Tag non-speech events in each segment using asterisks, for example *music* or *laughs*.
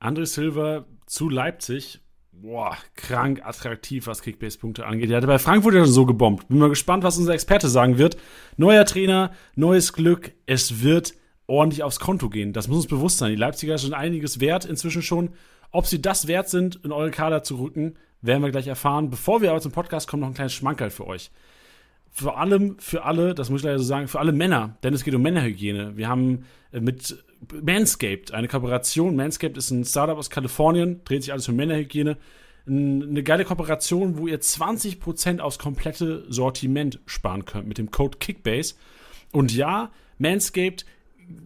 André Silva zu Leipzig. Boah, krank attraktiv, was Kickbase-Punkte angeht. Er hatte bei Frankfurt ja schon so gebombt. Bin mal gespannt, was unser Experte sagen wird. Neuer Trainer, neues Glück. Es wird ordentlich aufs Konto gehen. Das muss uns bewusst sein. Die Leipziger sind einiges wert inzwischen schon. Ob sie das wert sind, in eure Kader zu rücken, werden wir gleich erfahren. Bevor wir aber zum Podcast kommen, noch ein kleines Schmankerl für euch. Vor allem für alle, das muss ich leider so sagen, für alle Männer, denn es geht um Männerhygiene. Wir haben äh, mit Manscaped eine Kooperation. Manscaped ist ein Startup aus Kalifornien, dreht sich alles für Männerhygiene. Eine geile Kooperation, wo ihr 20% aufs komplette Sortiment sparen könnt mit dem Code Kickbase. Und ja, Manscaped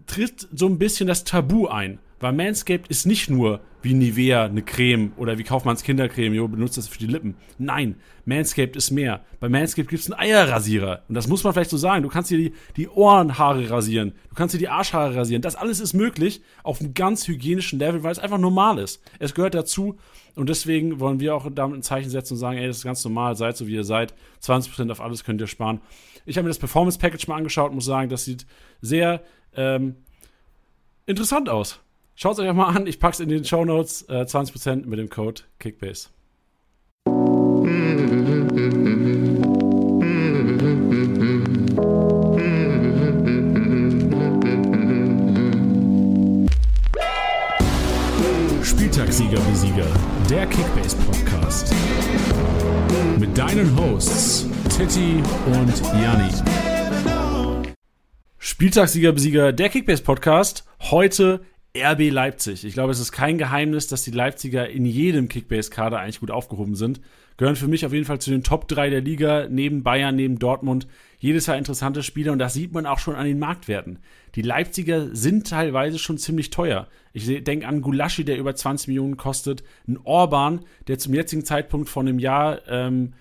tritt so ein bisschen das Tabu ein. Weil Manscaped ist nicht nur wie Nivea eine Creme oder wie Kaufmanns Kindercreme, jo, benutzt das für die Lippen. Nein, Manscaped ist mehr. Bei Manscaped gibt es einen Eierrasierer. Und das muss man vielleicht so sagen. Du kannst dir die, die Ohrenhaare rasieren. Du kannst dir die Arschhaare rasieren. Das alles ist möglich auf einem ganz hygienischen Level, weil es einfach normal ist. Es gehört dazu. Und deswegen wollen wir auch damit ein Zeichen setzen und sagen, ey, das ist ganz normal, seid so wie ihr seid. 20% auf alles könnt ihr sparen. Ich habe mir das Performance Package mal angeschaut und muss sagen, das sieht sehr ähm, interessant aus. Schaut es euch mal an. Ich packe es in den Show Notes. Äh, 20% mit dem Code Kickbase. Spieltagssieger wie Sieger, der Kickbase Podcast. Mit deinen Hosts Titti und Janni. Spieltagssieger Besieger, der Kickbase Podcast. Heute RB Leipzig. Ich glaube, es ist kein Geheimnis, dass die Leipziger in jedem Kickbase-Kader eigentlich gut aufgehoben sind. Gehören für mich auf jeden Fall zu den Top 3 der Liga, neben Bayern, neben Dortmund. Jedes Jahr interessante Spieler und das sieht man auch schon an den Marktwerten. Die Leipziger sind teilweise schon ziemlich teuer. Ich denke an Gulaschi, der über 20 Millionen kostet, ein Orban, der zum jetzigen Zeitpunkt von einem Jahr ähm,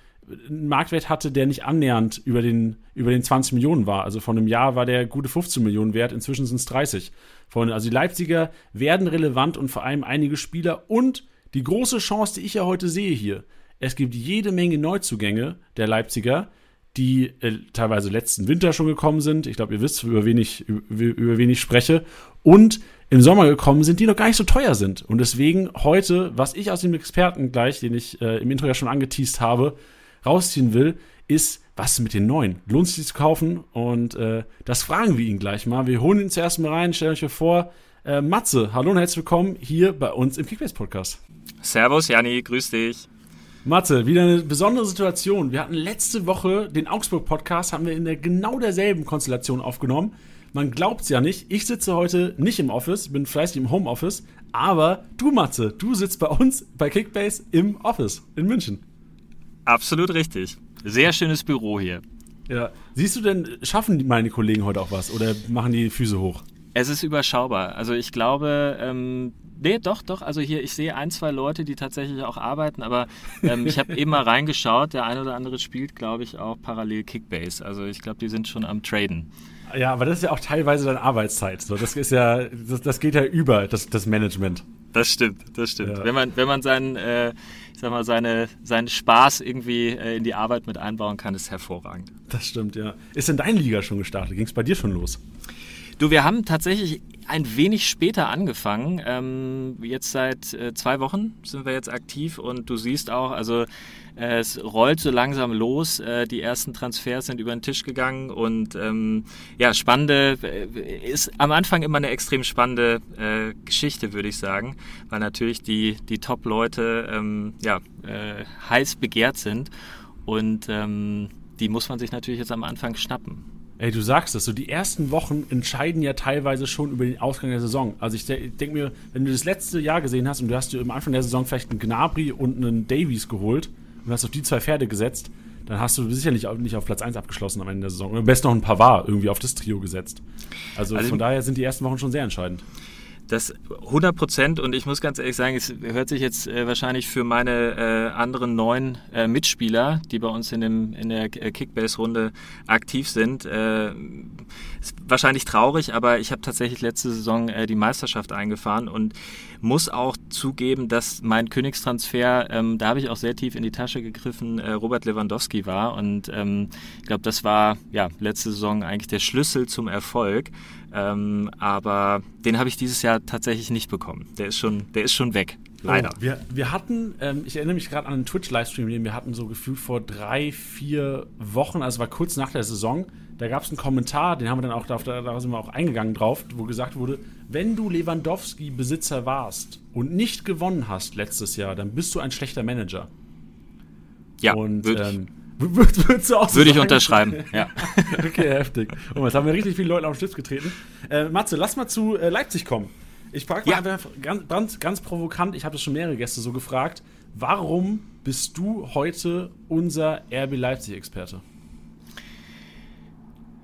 einen Marktwert hatte, der nicht annähernd über den, über den 20 Millionen war. Also von einem Jahr war der gute 15 Millionen wert, inzwischen sind es 30. Freunde, also die Leipziger werden relevant und vor allem einige Spieler und die große Chance, die ich ja heute sehe hier, es gibt jede Menge Neuzugänge der Leipziger, die äh, teilweise letzten Winter schon gekommen sind. Ich glaube, ihr wisst, über wen ich, über, über wen ich spreche. Und im Sommer gekommen sind, die noch gar nicht so teuer sind. Und deswegen heute, was ich aus dem Experten gleich, den ich äh, im Intro ja schon angeteased habe, rausziehen will, ist, was mit den neuen? Lohnt sich die zu kaufen? Und äh, das fragen wir ihn gleich mal. Wir holen ihn zuerst mal rein, stellen euch vor. Äh, Matze, hallo und herzlich willkommen hier bei uns im Kickbase Podcast. Servus, Janni, grüß dich. Matze, wieder eine besondere Situation. Wir hatten letzte Woche den Augsburg-Podcast, haben wir in der genau derselben Konstellation aufgenommen. Man glaubt es ja nicht. Ich sitze heute nicht im Office, bin fleißig im Homeoffice, aber du, Matze, du sitzt bei uns bei Kickbase im Office in München. Absolut richtig. Sehr schönes Büro hier. Ja. Siehst du denn, schaffen meine Kollegen heute auch was oder machen die Füße hoch? Es ist überschaubar. Also ich glaube, ähm, nee, doch, doch. Also hier, ich sehe ein, zwei Leute, die tatsächlich auch arbeiten, aber ähm, ich habe eben mal reingeschaut. Der eine oder andere spielt, glaube ich, auch parallel Kickbase. Also ich glaube, die sind schon am Traden. Ja, aber das ist ja auch teilweise dann Arbeitszeit. So, das ist ja, das, das geht ja über das, das Management. Das stimmt, das stimmt. Ja. Wenn man, wenn man seinen, äh, ich sag mal, seine, seinen Spaß irgendwie äh, in die Arbeit mit einbauen kann, ist hervorragend. Das stimmt, ja. Ist denn deine Liga schon gestartet? Ging es bei dir schon los? Du, wir haben tatsächlich ein wenig später angefangen. Ähm, jetzt seit äh, zwei Wochen sind wir jetzt aktiv und du siehst auch, also es rollt so langsam los. Äh, die ersten Transfers sind über den Tisch gegangen und ähm, ja, spannende, äh, ist am Anfang immer eine extrem spannende äh, Geschichte, würde ich sagen, weil natürlich die, die Top-Leute ähm, ja, äh, heiß begehrt sind und ähm, die muss man sich natürlich jetzt am Anfang schnappen. Ey, du sagst es, so die ersten Wochen entscheiden ja teilweise schon über den Ausgang der Saison. Also ich denke mir, wenn du das letzte Jahr gesehen hast und du hast dir am Anfang der Saison vielleicht einen Gnabry und einen Davies geholt und hast auf die zwei Pferde gesetzt, dann hast du sicherlich auch nicht auf Platz 1 abgeschlossen am Ende der Saison. Und am besten noch ein Pavard irgendwie auf das Trio gesetzt. Also, also von daher sind die ersten Wochen schon sehr entscheidend. Das 100 Prozent und ich muss ganz ehrlich sagen, es hört sich jetzt äh, wahrscheinlich für meine äh, anderen neun äh, Mitspieler, die bei uns in, dem, in der äh, Kickbase-Runde aktiv sind, äh, wahrscheinlich traurig, aber ich habe tatsächlich letzte Saison äh, die Meisterschaft eingefahren und muss auch zugeben, dass mein Königstransfer, ähm, da habe ich auch sehr tief in die Tasche gegriffen, Robert Lewandowski war und ähm, ich glaube, das war ja letzte Saison eigentlich der Schlüssel zum Erfolg. Ähm, aber den habe ich dieses Jahr tatsächlich nicht bekommen. Der ist schon, der ist schon weg. Leider. Oh, wir, wir hatten, ähm, ich erinnere mich gerade an einen Twitch-Livestream, den wir hatten, so gefühlt vor drei, vier Wochen, also war kurz nach der Saison. Da gab es einen Kommentar, den haben wir dann auch, da, da sind wir auch eingegangen drauf, wo gesagt wurde, wenn du Lewandowski-Besitzer warst und nicht gewonnen hast letztes Jahr, dann bist du ein schlechter Manager. Ja, und würd ähm, würd, würdest du auch so Würde ich unterschreiben, *laughs* ja. okay, heftig. Und jetzt haben wir richtig viele Leute auf den Stift getreten. Äh, Matze, lass mal zu äh, Leipzig kommen. Ich frage Ja. einfach ganz, ganz, ganz provokant, ich habe das schon mehrere Gäste so gefragt, warum bist du heute unser RB Leipzig-Experte?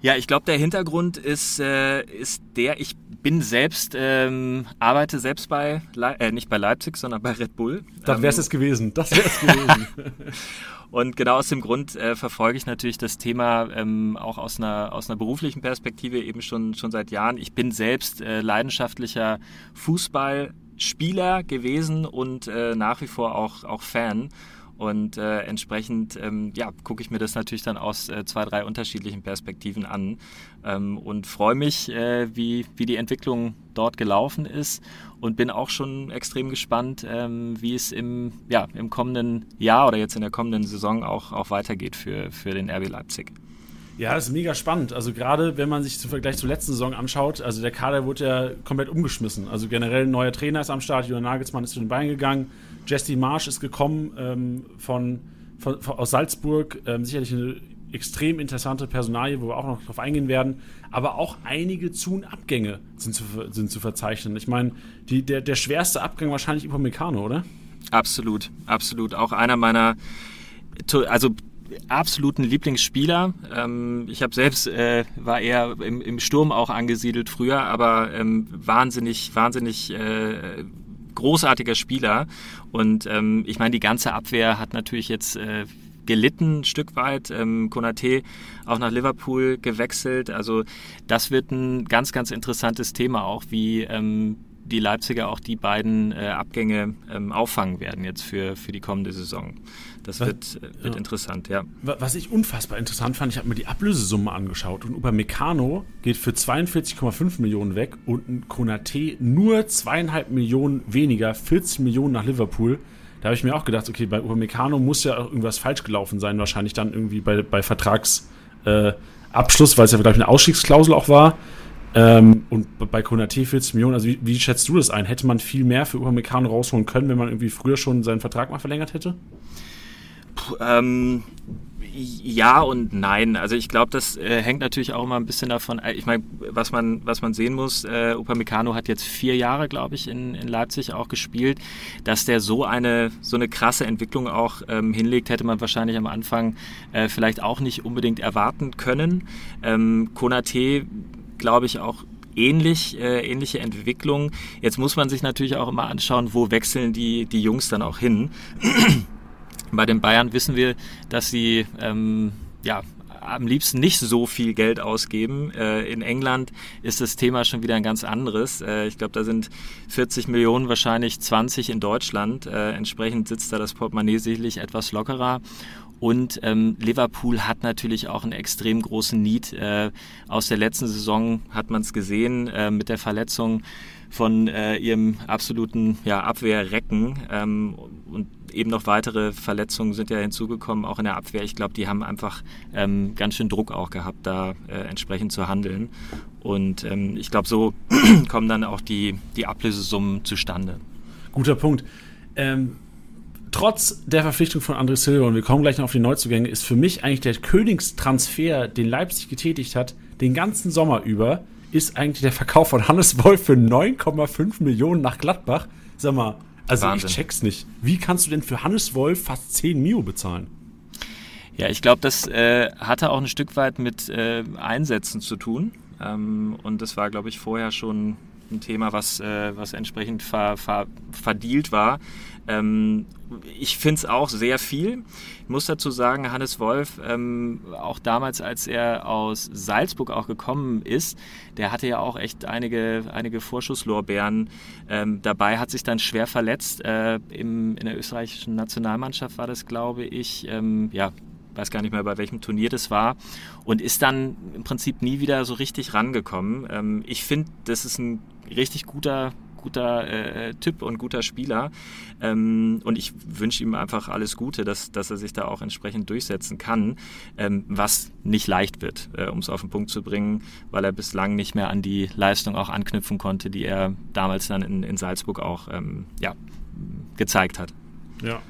Ja, ich glaube, der Hintergrund ist, äh, ist der, ich bin selbst, ähm, arbeite selbst bei, Le äh, nicht bei Leipzig, sondern bei Red Bull. Das wär's Ähm, es gewesen. Das wär's gewesen. *laughs* Und genau aus dem Grund äh, verfolge ich natürlich das Thema ähm, auch aus einer, aus einer beruflichen Perspektive eben schon, schon seit Jahren. Ich bin selbst äh, leidenschaftlicher Fußballspieler gewesen und äh, nach wie vor auch, auch Fan. Und äh, entsprechend ähm, ja, gucke ich mir das natürlich dann aus äh, zwei, drei unterschiedlichen Perspektiven an ähm, und freue mich, äh, wie, wie die Entwicklung dort gelaufen ist und bin auch schon extrem gespannt, ähm, wie es im, ja, im kommenden Jahr oder jetzt in der kommenden Saison auch, auch weitergeht für, für den RB Leipzig. Ja, das ist mega spannend. Also gerade wenn man sich zum Vergleich zur letzten Saison anschaut, also der Kader wurde ja komplett umgeschmissen. Also generell ein neuer Trainer ist am Start, Julian Nagelsmann ist zu den Beinen gegangen, Jesse Marsch ist gekommen ähm, von, von, von, aus Salzburg, ähm, sicherlich eine extrem interessante Personalie, wo wir auch noch drauf eingehen werden. Aber auch einige Zu- und Abgänge sind zu, sind zu verzeichnen. Ich meine, der, der schwerste Abgang wahrscheinlich über Meccano, oder? Absolut, absolut. Auch einer meiner, also absoluten Lieblingsspieler. Ähm, ich habe selbst, äh, war eher im, im Sturm auch angesiedelt früher, aber ähm, wahnsinnig, wahnsinnig äh, großartiger Spieler. Und ähm, ich meine, die ganze Abwehr hat natürlich jetzt äh, gelitten ein Stück weit. Ähm, Konate auch nach Liverpool gewechselt. Also das wird ein ganz, ganz interessantes Thema auch, wie ähm, die Leipziger auch die beiden äh, Abgänge ähm, auffangen werden jetzt für, für die kommende Saison. Das Was- wird, äh, wird ja. interessant, ja. Wa- Was ich unfassbar interessant fand, ich habe mir die Ablösesumme angeschaut und Upamecano geht für 42,5 Millionen weg und ein Konate nur zweieinhalb Millionen weniger, 40 Millionen nach Liverpool. Da habe ich mir auch gedacht, okay, bei Upamecano muss ja auch irgendwas falsch gelaufen sein, wahrscheinlich dann irgendwie bei, bei Vertragsabschluss, äh, weil es ja, glaube ich, eine Ausstiegsklausel auch war. Ähm, und bei Konate 40 Millionen, also wie, wie schätzt du das ein? Hätte man viel mehr für Upamecano rausholen können, wenn man irgendwie früher schon seinen Vertrag mal verlängert hätte? Ähm, ja und nein. Also ich glaube, das äh, hängt natürlich auch immer ein bisschen davon. äh, Ich meine, was man, was man sehen muss, äh, Upamecano hat jetzt vier Jahre, glaube ich, in, in Leipzig auch gespielt. Dass der so eine, so eine krasse Entwicklung auch ähm, hinlegt, hätte man wahrscheinlich am Anfang äh, vielleicht auch nicht unbedingt erwarten können. Ähm, Konate, glaube ich, auch ähnlich, äh, ähnliche Entwicklung. Jetzt muss man sich natürlich auch immer anschauen, wo wechseln die, die Jungs dann auch hin. Bei den Bayern wissen wir, dass sie ähm, ja, am liebsten nicht so viel Geld ausgeben. Äh, in England ist das Thema schon wieder ein ganz anderes. Äh, ich glaube, da sind 40 Millionen, wahrscheinlich 20 in Deutschland. Äh, entsprechend sitzt da das Portemonnaie sicherlich etwas lockerer. Und ähm, Liverpool hat natürlich auch einen extrem großen Need. Äh, aus der letzten Saison hat man es gesehen äh, mit der Verletzung von äh, ihrem absoluten ja, Abwehrrecken ähm, und eben noch weitere Verletzungen sind ja hinzugekommen, auch in der Abwehr. Ich glaube, die haben einfach ähm, ganz schön Druck auch gehabt, da äh, entsprechend zu handeln. Und ähm, ich glaube, so *clears throat* kommen dann auch die, die Ablösesummen zustande. Guter Punkt. Ähm, trotz der Verpflichtung von André Silva, und wir kommen gleich noch auf die Neuzugänge, ist für mich eigentlich der Königstransfer, den Leipzig getätigt hat, den ganzen Sommer über, ist eigentlich der Verkauf von Hannes Wolf für 9,5 Millionen nach Gladbach. Sag mal, also Wahnsinn. ich check's nicht. Wie kannst du denn für Hannes Wolf fast 10 Mio bezahlen? Ja, ich glaube, das äh, hatte auch ein Stück weit mit äh, Einsätzen zu tun. Ähm, und das war, glaube ich, vorher schon ein Thema, was, äh, was entsprechend ver, ver, verdealt war. Ähm, ich finde es auch sehr viel. Ich muss dazu sagen, Hannes Wolf, ähm, auch damals, als er aus Salzburg auch gekommen ist, der hatte ja auch echt einige, einige Vorschusslorbeeren ähm, dabei, hat sich dann schwer verletzt. Äh, im, in der österreichischen Nationalmannschaft war das, glaube ich. Ähm, ja, weiß gar nicht mehr, bei welchem Turnier das war, und ist dann im Prinzip nie wieder so richtig rangekommen. Ähm, ich finde, das ist ein richtig guter guter äh, Typ und guter Spieler. Ähm, und ich wünsche ihm einfach alles Gute, dass, dass er sich da auch entsprechend durchsetzen kann, ähm, was nicht leicht wird, äh, um es auf den Punkt zu bringen, weil er bislang nicht mehr an die Leistung auch anknüpfen konnte, die er damals dann in, in Salzburg auch ähm, ja, gezeigt hat. Ja.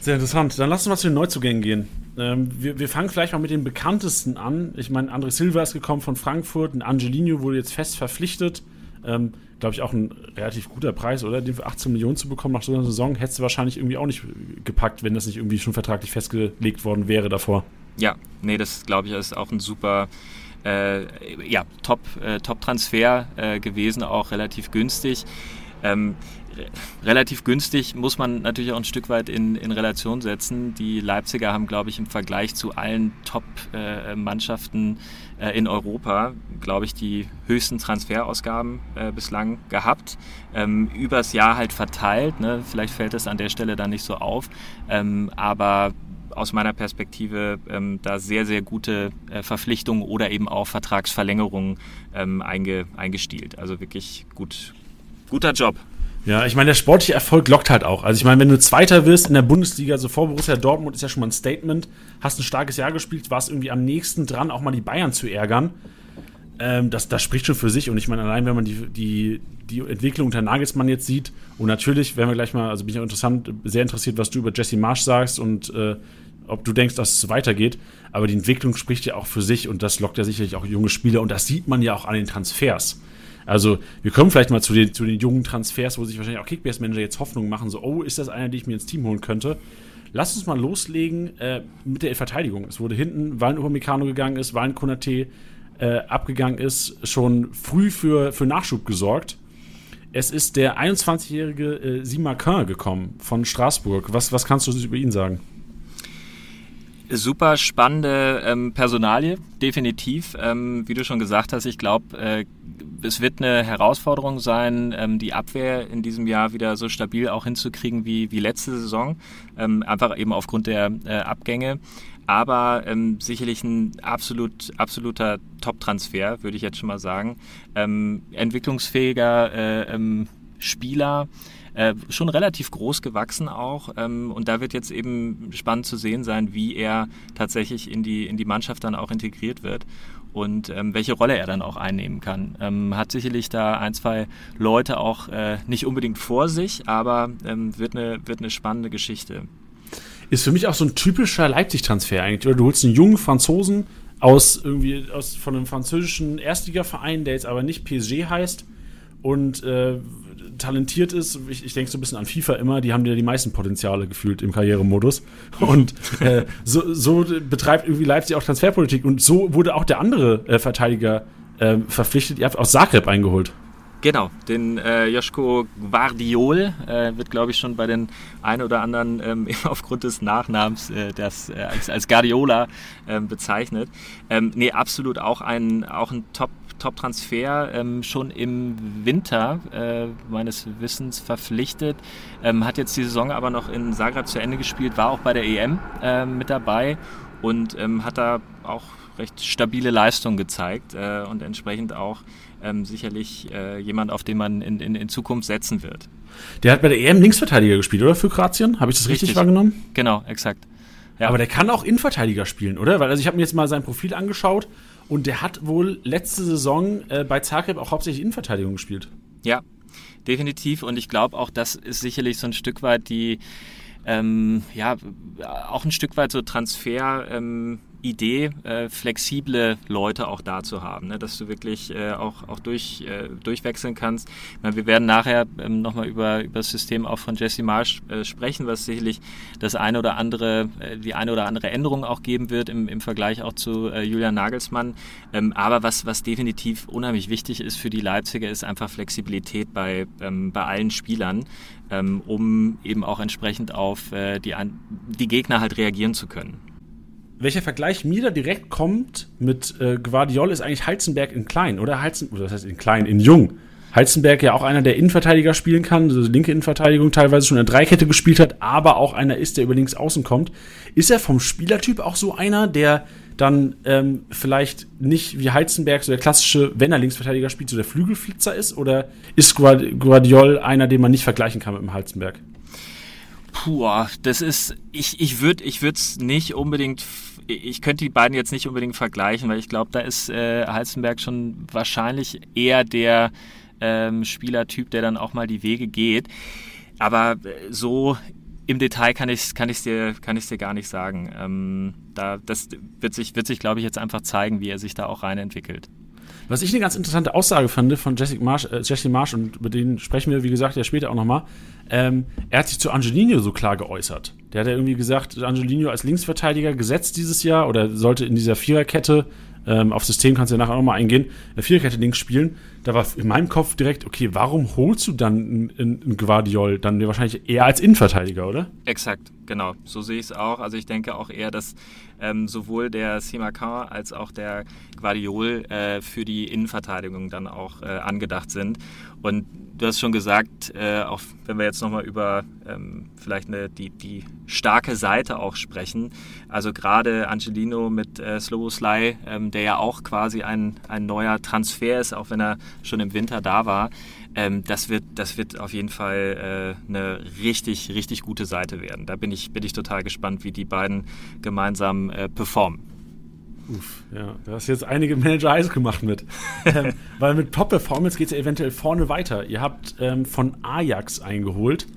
Sehr interessant. Dann lass uns mal zu den Neuzugängen gehen. Ähm, wir, wir, fangen vielleicht mal mit den bekanntesten an. Ich meine, André Silva ist gekommen von Frankfurt, ein Angelino wurde jetzt fest verpflichtet. Ähm, Glaube ich auch ein relativ guter Preis, oder? Den für 18 Millionen zu bekommen nach so einer Saison, hättest du wahrscheinlich irgendwie auch nicht gepackt, wenn das nicht irgendwie schon vertraglich festgelegt worden wäre davor. Ja, nee, das glaube ich ist auch ein super äh, ja, Top, äh, Top-Transfer äh, gewesen, auch relativ günstig. Ähm, relativ günstig muss man natürlich auch ein Stück weit in, in Relation setzen. Die Leipziger haben, glaube ich, im Vergleich zu allen Top-Mannschaften äh, in Europa, glaube ich, die höchsten Transferausgaben äh, bislang gehabt. Ähm, übers Jahr halt verteilt. Ne? Vielleicht fällt es an der Stelle dann nicht so auf. Ähm, aber aus meiner Perspektive ähm, da sehr, sehr gute äh, Verpflichtungen oder eben auch Vertragsverlängerungen ähm, einge, eingestielt. Also wirklich gut, guter Job. Ja, ich meine, der sportliche Erfolg lockt halt auch. Also ich meine, wenn du Zweiter wirst in der Bundesliga, so vor Borussia Dortmund ist ja schon mal ein Statement, hast ein starkes Jahr gespielt, warst irgendwie am nächsten dran, auch mal die Bayern zu ärgern. Ähm, das, das spricht schon für sich. Und ich meine, allein wenn man die, die, die Entwicklung unter Nagelsmann jetzt sieht, und natürlich werden wir gleich mal, also bin ich auch interessant, sehr interessiert, was du über Jesse Marsch sagst und äh, ob du denkst, dass es weitergeht. Aber die Entwicklung spricht ja auch für sich und das lockt ja sicherlich auch junge Spieler und das sieht man ja auch an den Transfers. Also wir kommen vielleicht mal zu den, zu den jungen Transfers, wo sich wahrscheinlich auch Kickbase-Manager jetzt Hoffnung machen, so, oh, ist das einer, den ich mir ins Team holen könnte? Lass uns mal loslegen äh, mit der Verteidigung. Es wurde hinten, weil ein Upamecano gegangen ist, weil ein Konate äh, abgegangen ist, schon früh für, für Nachschub gesorgt. Es ist der 21-jährige äh, Simakin gekommen von Straßburg. Was, was kannst du über ihn sagen? Super spannende ähm, Personalie, definitiv. Ähm, wie du schon gesagt hast, ich glaube, äh, es wird eine Herausforderung sein, ähm, die Abwehr in diesem Jahr wieder so stabil auch hinzukriegen wie, wie letzte Saison. Ähm, einfach eben aufgrund der äh, Abgänge. Aber ähm, sicherlich ein absolut, absoluter Top-Transfer, würde ich jetzt schon mal sagen. Ähm, entwicklungsfähiger äh, ähm, Spieler. Äh, schon relativ groß gewachsen auch. Ähm, und da wird jetzt eben spannend zu sehen sein, wie er tatsächlich in die, in die Mannschaft dann auch integriert wird und ähm, welche Rolle er dann auch einnehmen kann. Ähm, hat sicherlich da ein, zwei Leute auch äh, nicht unbedingt vor sich, aber ähm, wird, eine, wird eine spannende Geschichte. Ist für mich auch so ein typischer Leipzig-Transfer eigentlich. Oder du holst einen jungen Franzosen aus irgendwie aus von einem französischen Erstligaverein, der jetzt aber nicht PSG heißt und äh, talentiert ist, ich, ich denke so ein bisschen an FIFA immer, die haben ja die meisten Potenziale gefühlt im Karrieremodus. Und äh, so, so, betreibt irgendwie Leipzig auch Transferpolitik. Und so wurde auch der andere äh, Verteidiger äh, verpflichtet. Ihr habt aus Zagreb eingeholt. Genau, den äh, Joschko Guardiol äh, wird, glaube ich, schon bei den ein oder anderen ähm, *laughs* aufgrund des Nachnamens äh, das, äh, als, als Guardiola ähm, bezeichnet. Ähm, nee, absolut auch ein, auch ein Top- Top-Transfer ähm, schon im Winter äh, meines Wissens verpflichtet. Ähm, hat jetzt die Saison aber noch in Zagreb zu Ende gespielt, war auch bei der EM äh, mit dabei und ähm, hat da auch recht stabile Leistung gezeigt äh, und entsprechend auch ähm, sicherlich äh, jemand, auf den man in, in, in Zukunft setzen wird. Der hat bei der EM Linksverteidiger gespielt, oder? Für Kroatien? Habe ich das richtig, richtig wahrgenommen? Genau, exakt. Ja. Aber der kann auch Innenverteidiger spielen, oder? Weil also ich habe mir jetzt mal sein Profil angeschaut und der hat wohl letzte Saison äh, bei Zagreb auch hauptsächlich Innenverteidigung gespielt. Ja, definitiv. Und ich glaube auch, das ist sicherlich so ein Stück weit die, ähm, ja, auch ein Stück weit so Transfer. Ähm, Idee, äh, flexible Leute auch da zu haben, ne? dass du wirklich äh, auch, auch durch, äh, durchwechseln kannst. Meine, wir werden nachher ähm, nochmal über, über das System auch von Jesse Marsh äh, sprechen, was sicherlich das eine oder andere, äh, die eine oder andere Änderung auch geben wird im, im Vergleich auch zu äh, Julian Nagelsmann. Ähm, aber was, was definitiv unheimlich wichtig ist für die Leipziger, ist einfach Flexibilität bei, ähm, bei allen Spielern, ähm, um eben auch entsprechend auf äh, die, die Gegner halt reagieren zu können welcher Vergleich mir da direkt kommt mit äh, Guardiol ist eigentlich Heizenberg in klein, oder? Heizen, oder das heißt in klein, in jung. Heizenberg ja auch einer, der Innenverteidiger spielen kann, also linke Innenverteidigung teilweise schon in der Dreikette gespielt hat, aber auch einer ist, der über links außen kommt. Ist er vom Spielertyp auch so einer, der dann ähm, vielleicht nicht wie Heizenberg so der klassische, wenn er Linksverteidiger spielt, so der Flügelflitzer ist? Oder ist Guardiol einer, den man nicht vergleichen kann mit dem Heizenberg? Puh, das ist, ich, ich würde ich es nicht unbedingt ich könnte die beiden jetzt nicht unbedingt vergleichen, weil ich glaube, da ist äh, Heizenberg schon wahrscheinlich eher der ähm, Spielertyp, der dann auch mal die Wege geht. Aber äh, so im Detail kann ich es kann dir, dir gar nicht sagen. Ähm, da, das wird sich, wird sich glaube ich, jetzt einfach zeigen, wie er sich da auch rein entwickelt. Was ich eine ganz interessante Aussage fand von Jessica Marsh, äh, Jesse Marsh, und über den sprechen wir, wie gesagt, ja später auch nochmal. Ähm, er hat sich zu Angelino so klar geäußert. Der hat ja irgendwie gesagt, Angelino als Linksverteidiger gesetzt dieses Jahr oder sollte in dieser Viererkette ähm, auf System kannst du ja nachher nochmal eingehen, eine Viererkette links spielen. Da war in meinem Kopf direkt, okay, warum holst du dann einen Guardiol dann wahrscheinlich eher als Innenverteidiger, oder? Exakt, genau. So sehe ich es auch. Also ich denke auch eher, dass ähm, sowohl der Simakan als auch der Guardiol äh, für die Innenverteidigung dann auch äh, angedacht sind. Und du hast schon gesagt, äh, auch wenn wir jetzt nochmal über ähm, vielleicht eine, die, die starke Seite auch sprechen, also gerade Angelino mit äh, Sloboslai, ähm, der ja auch quasi ein, ein neuer Transfer ist, auch wenn er schon im Winter da war, ähm, das, wird, das wird auf jeden Fall äh, eine richtig, richtig gute Seite werden. Da bin ich, bin ich total gespannt, wie die beiden gemeinsam äh, performen. Uff, ja, du hast jetzt einige Manager heiß gemacht mit. *laughs* ähm, weil mit Top-Performance geht es ja eventuell vorne weiter. Ihr habt ähm, von Ajax eingeholt.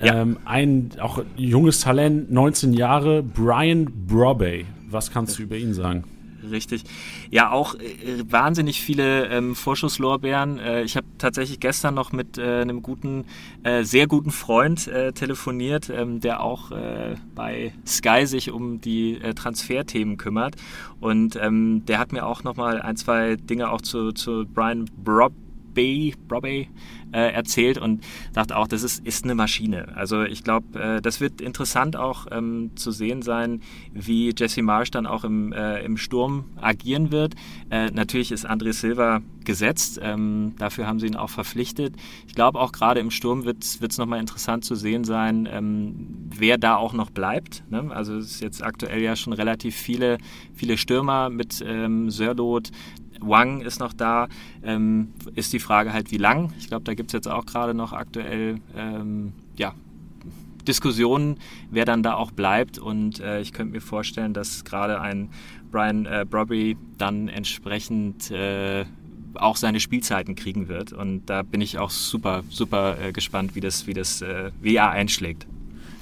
Ja. Ähm, ein auch junges Talent, 19 Jahre, Brian Brobey. Was kannst du über ihn sagen? Richtig. Ja, auch äh, wahnsinnig viele ähm, Vorschusslorbeeren. Äh, ich habe tatsächlich gestern noch mit äh, einem guten, äh, sehr guten Freund äh, telefoniert, ähm, der auch äh, bei Sky sich um die Transferthemen kümmert. Und ähm, der hat mir auch nochmal ein, zwei Dinge auch zu, zu Brian Brob Bay, Brobey äh, erzählt und dachte auch, das ist, ist eine Maschine. Also ich glaube, äh, das wird interessant auch ähm, zu sehen sein, wie Jesse Marsh dann auch im, äh, im Sturm agieren wird. Äh, natürlich ist André Silva gesetzt, ähm, dafür haben sie ihn auch verpflichtet. Ich glaube auch gerade im Sturm wird es nochmal interessant zu sehen sein, ähm, wer da auch noch bleibt. Ne? Also es ist jetzt aktuell ja schon relativ viele, viele Stürmer mit ähm, Sörlot, Wang ist noch da. Ähm, ist die Frage halt, wie lang? Ich glaube, da gibt es jetzt auch gerade noch aktuell ähm, ja, Diskussionen, wer dann da auch bleibt. Und äh, ich könnte mir vorstellen, dass gerade ein Brian äh, Brobby dann entsprechend äh, auch seine Spielzeiten kriegen wird. Und da bin ich auch super, super äh, gespannt, wie das, wie das äh, er einschlägt.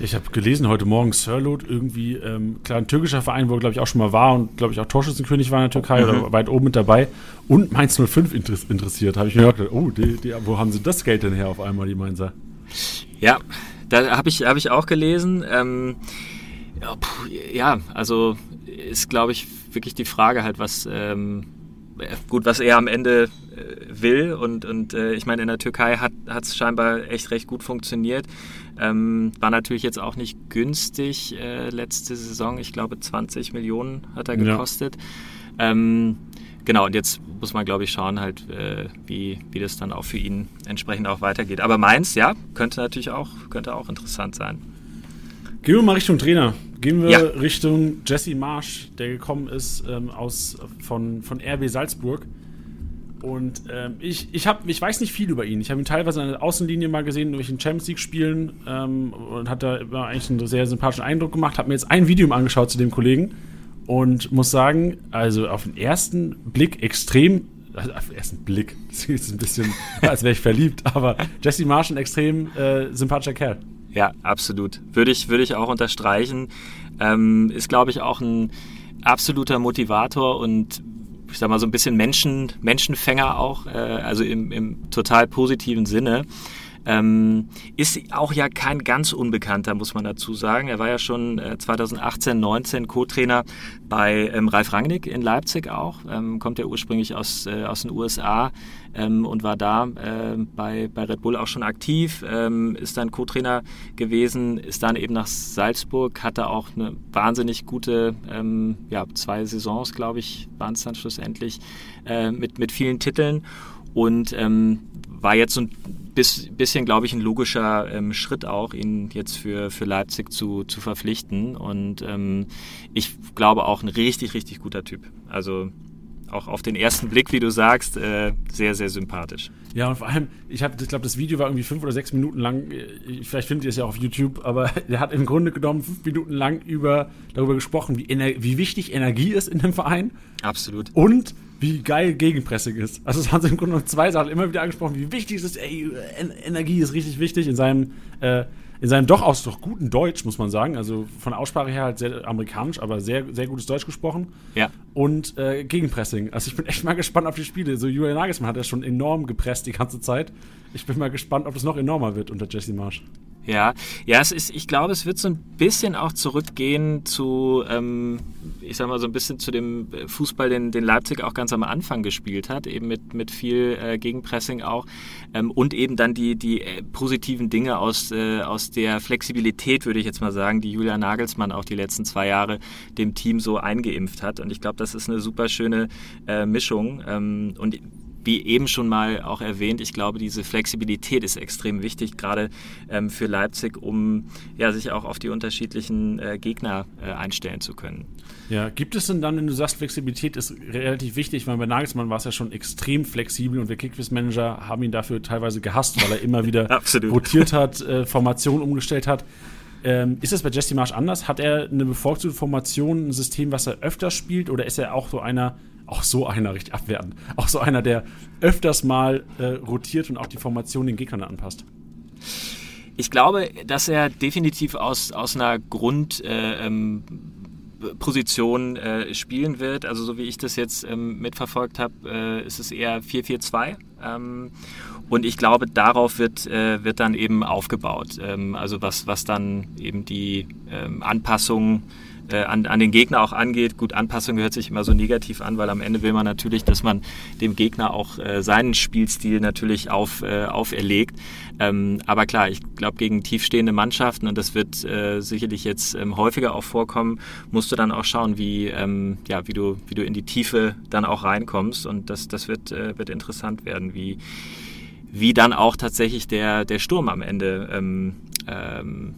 Ich habe gelesen heute Morgen, Sirlot, irgendwie, ähm, klar, ein türkischer Verein, wo er, glaube ich, auch schon mal war und, glaube ich, auch Torschützenkönig war in der Türkei mhm. oder weit oben mit dabei. Und Mainz 05 interessiert. Habe ich mir gedacht, oh, die, die, wo haben sie das Geld denn her auf einmal, die Mainzer? Ja, da habe ich, hab ich auch gelesen. Ähm, ja, puh, ja, also ist, glaube ich, wirklich die Frage halt, was. Ähm, gut, was er am Ende äh, will. Und, und äh, ich meine, in der Türkei hat es scheinbar echt recht gut funktioniert. Ähm, war natürlich jetzt auch nicht günstig äh, letzte Saison. Ich glaube, 20 Millionen hat er gekostet. Ja. Ähm, genau, und jetzt muss man, glaube ich, schauen, halt, äh, wie, wie das dann auch für ihn entsprechend auch weitergeht. Aber Mainz, ja, könnte natürlich auch, könnte auch interessant sein. Gehen wir mal Richtung Trainer. Gehen wir ja. Richtung Jesse Marsch, der gekommen ist ähm, aus, von, von RB Salzburg. Und ähm, ich, ich, hab, ich weiß nicht viel über ihn. Ich habe ihn teilweise an der Außenlinie mal gesehen, durch den Champions League spielen ähm, und hat da immer eigentlich einen sehr sympathischen Eindruck gemacht. Habe mir jetzt ein Video angeschaut zu dem Kollegen und muss sagen, also auf den ersten Blick extrem, also auf den ersten Blick, *laughs* das ist ein bisschen, als wäre ich verliebt, aber Jesse Marsch ein extrem äh, sympathischer Kerl. Ja, absolut. Würde ich, würde ich auch unterstreichen. Ähm, ist, glaube ich, auch ein absoluter Motivator und ich sag mal so ein bisschen Menschen, Menschenfänger auch, äh, also im, im total positiven Sinne. Ähm, ist auch ja kein ganz Unbekannter, muss man dazu sagen. Er war ja schon äh, 2018, 19 Co-Trainer bei ähm, Ralf Rangnick in Leipzig auch. Ähm, kommt ja ursprünglich aus, äh, aus den USA ähm, und war da äh, bei, bei Red Bull auch schon aktiv. Ähm, ist dann Co-Trainer gewesen, ist dann eben nach Salzburg, hatte auch eine wahnsinnig gute, ähm, ja, zwei Saisons, glaube ich, waren es dann schlussendlich, äh, mit, mit vielen Titeln. Und ähm, war jetzt so ein bis, bisschen, glaube ich, ein logischer ähm, Schritt auch, ihn jetzt für, für Leipzig zu, zu verpflichten. Und ähm, ich glaube auch ein richtig, richtig guter Typ. Also auch auf den ersten Blick, wie du sagst, äh, sehr, sehr sympathisch. Ja, und vor allem, ich habe, ich glaube, das Video war irgendwie fünf oder sechs Minuten lang. Äh, vielleicht findet ihr es ja auch auf YouTube, aber *laughs* er hat im Grunde genommen fünf Minuten lang über, darüber gesprochen, wie, wie wichtig Energie ist in dem Verein. Absolut. Und wie geil Gegenpressing ist. Also es haben sie im Grunde genommen zwei Sachen immer wieder angesprochen, wie wichtig es ist. Ey, Energie ist richtig wichtig in seinem äh, in seinem doch aus doch guten Deutsch, muss man sagen. Also von Aussprache her halt sehr amerikanisch, aber sehr, sehr gutes Deutsch gesprochen. Ja. Und äh, Gegenpressing. Also ich bin echt mal gespannt auf die Spiele. So Julian Nagelsmann hat ja schon enorm gepresst die ganze Zeit. Ich bin mal gespannt, ob es noch enormer wird unter Jesse Marsch. Ja, ja, es ist, ich glaube, es wird so ein bisschen auch zurückgehen zu, ähm, ich sag mal, so ein bisschen zu dem Fußball, den, den Leipzig auch ganz am Anfang gespielt hat, eben mit, mit viel äh, Gegenpressing auch ähm, und eben dann die, die äh, positiven Dinge aus, äh, aus der Flexibilität, würde ich jetzt mal sagen, die Julia Nagelsmann auch die letzten zwei Jahre dem Team so eingeimpft hat. Und ich glaube, das ist eine super schöne äh, Mischung. Ähm, und wie eben schon mal auch erwähnt, ich glaube, diese Flexibilität ist extrem wichtig, gerade ähm, für Leipzig, um ja, sich auch auf die unterschiedlichen äh, Gegner äh, einstellen zu können. Ja, gibt es denn dann, wenn du sagst, Flexibilität ist relativ wichtig, weil bei Nagelsmann war es ja schon extrem flexibel und wir Kickbiss-Manager haben ihn dafür teilweise gehasst, weil er immer wieder *laughs* rotiert hat, äh, Formationen umgestellt hat. Ähm, ist das bei Jesse Marsch anders? Hat er eine bevorzugte Formation, ein System, was er öfter spielt oder ist er auch so einer, auch so einer richtig abwertend. Auch so einer, der öfters mal äh, rotiert und auch die Formation den Gegnern anpasst. Ich glaube, dass er definitiv aus, aus einer Grund. Äh, ähm, äh, spielen wird. Also so wie ich das jetzt ähm, mitverfolgt habe, äh, ist es eher 4-4-2. Ähm, und ich glaube, darauf wird, äh, wird dann eben aufgebaut. Ähm, also was, was dann eben die ähm, Anpassungen äh, an, an den Gegner auch angeht. Gut, Anpassung hört sich immer so negativ an, weil am Ende will man natürlich, dass man dem Gegner auch äh, seinen Spielstil natürlich auf, äh, auferlegt. Ähm, aber klar, ich glaube, gegen tiefstehende Mannschaften, und das wird äh, sicherlich jetzt ähm, häufiger auch vorkommen, musst du dann auch schauen, wie, ähm, ja, wie, du, wie du in die Tiefe dann auch reinkommst. Und das, das wird, äh, wird interessant werden, wie, wie dann auch tatsächlich der, der Sturm am Ende ähm, ähm,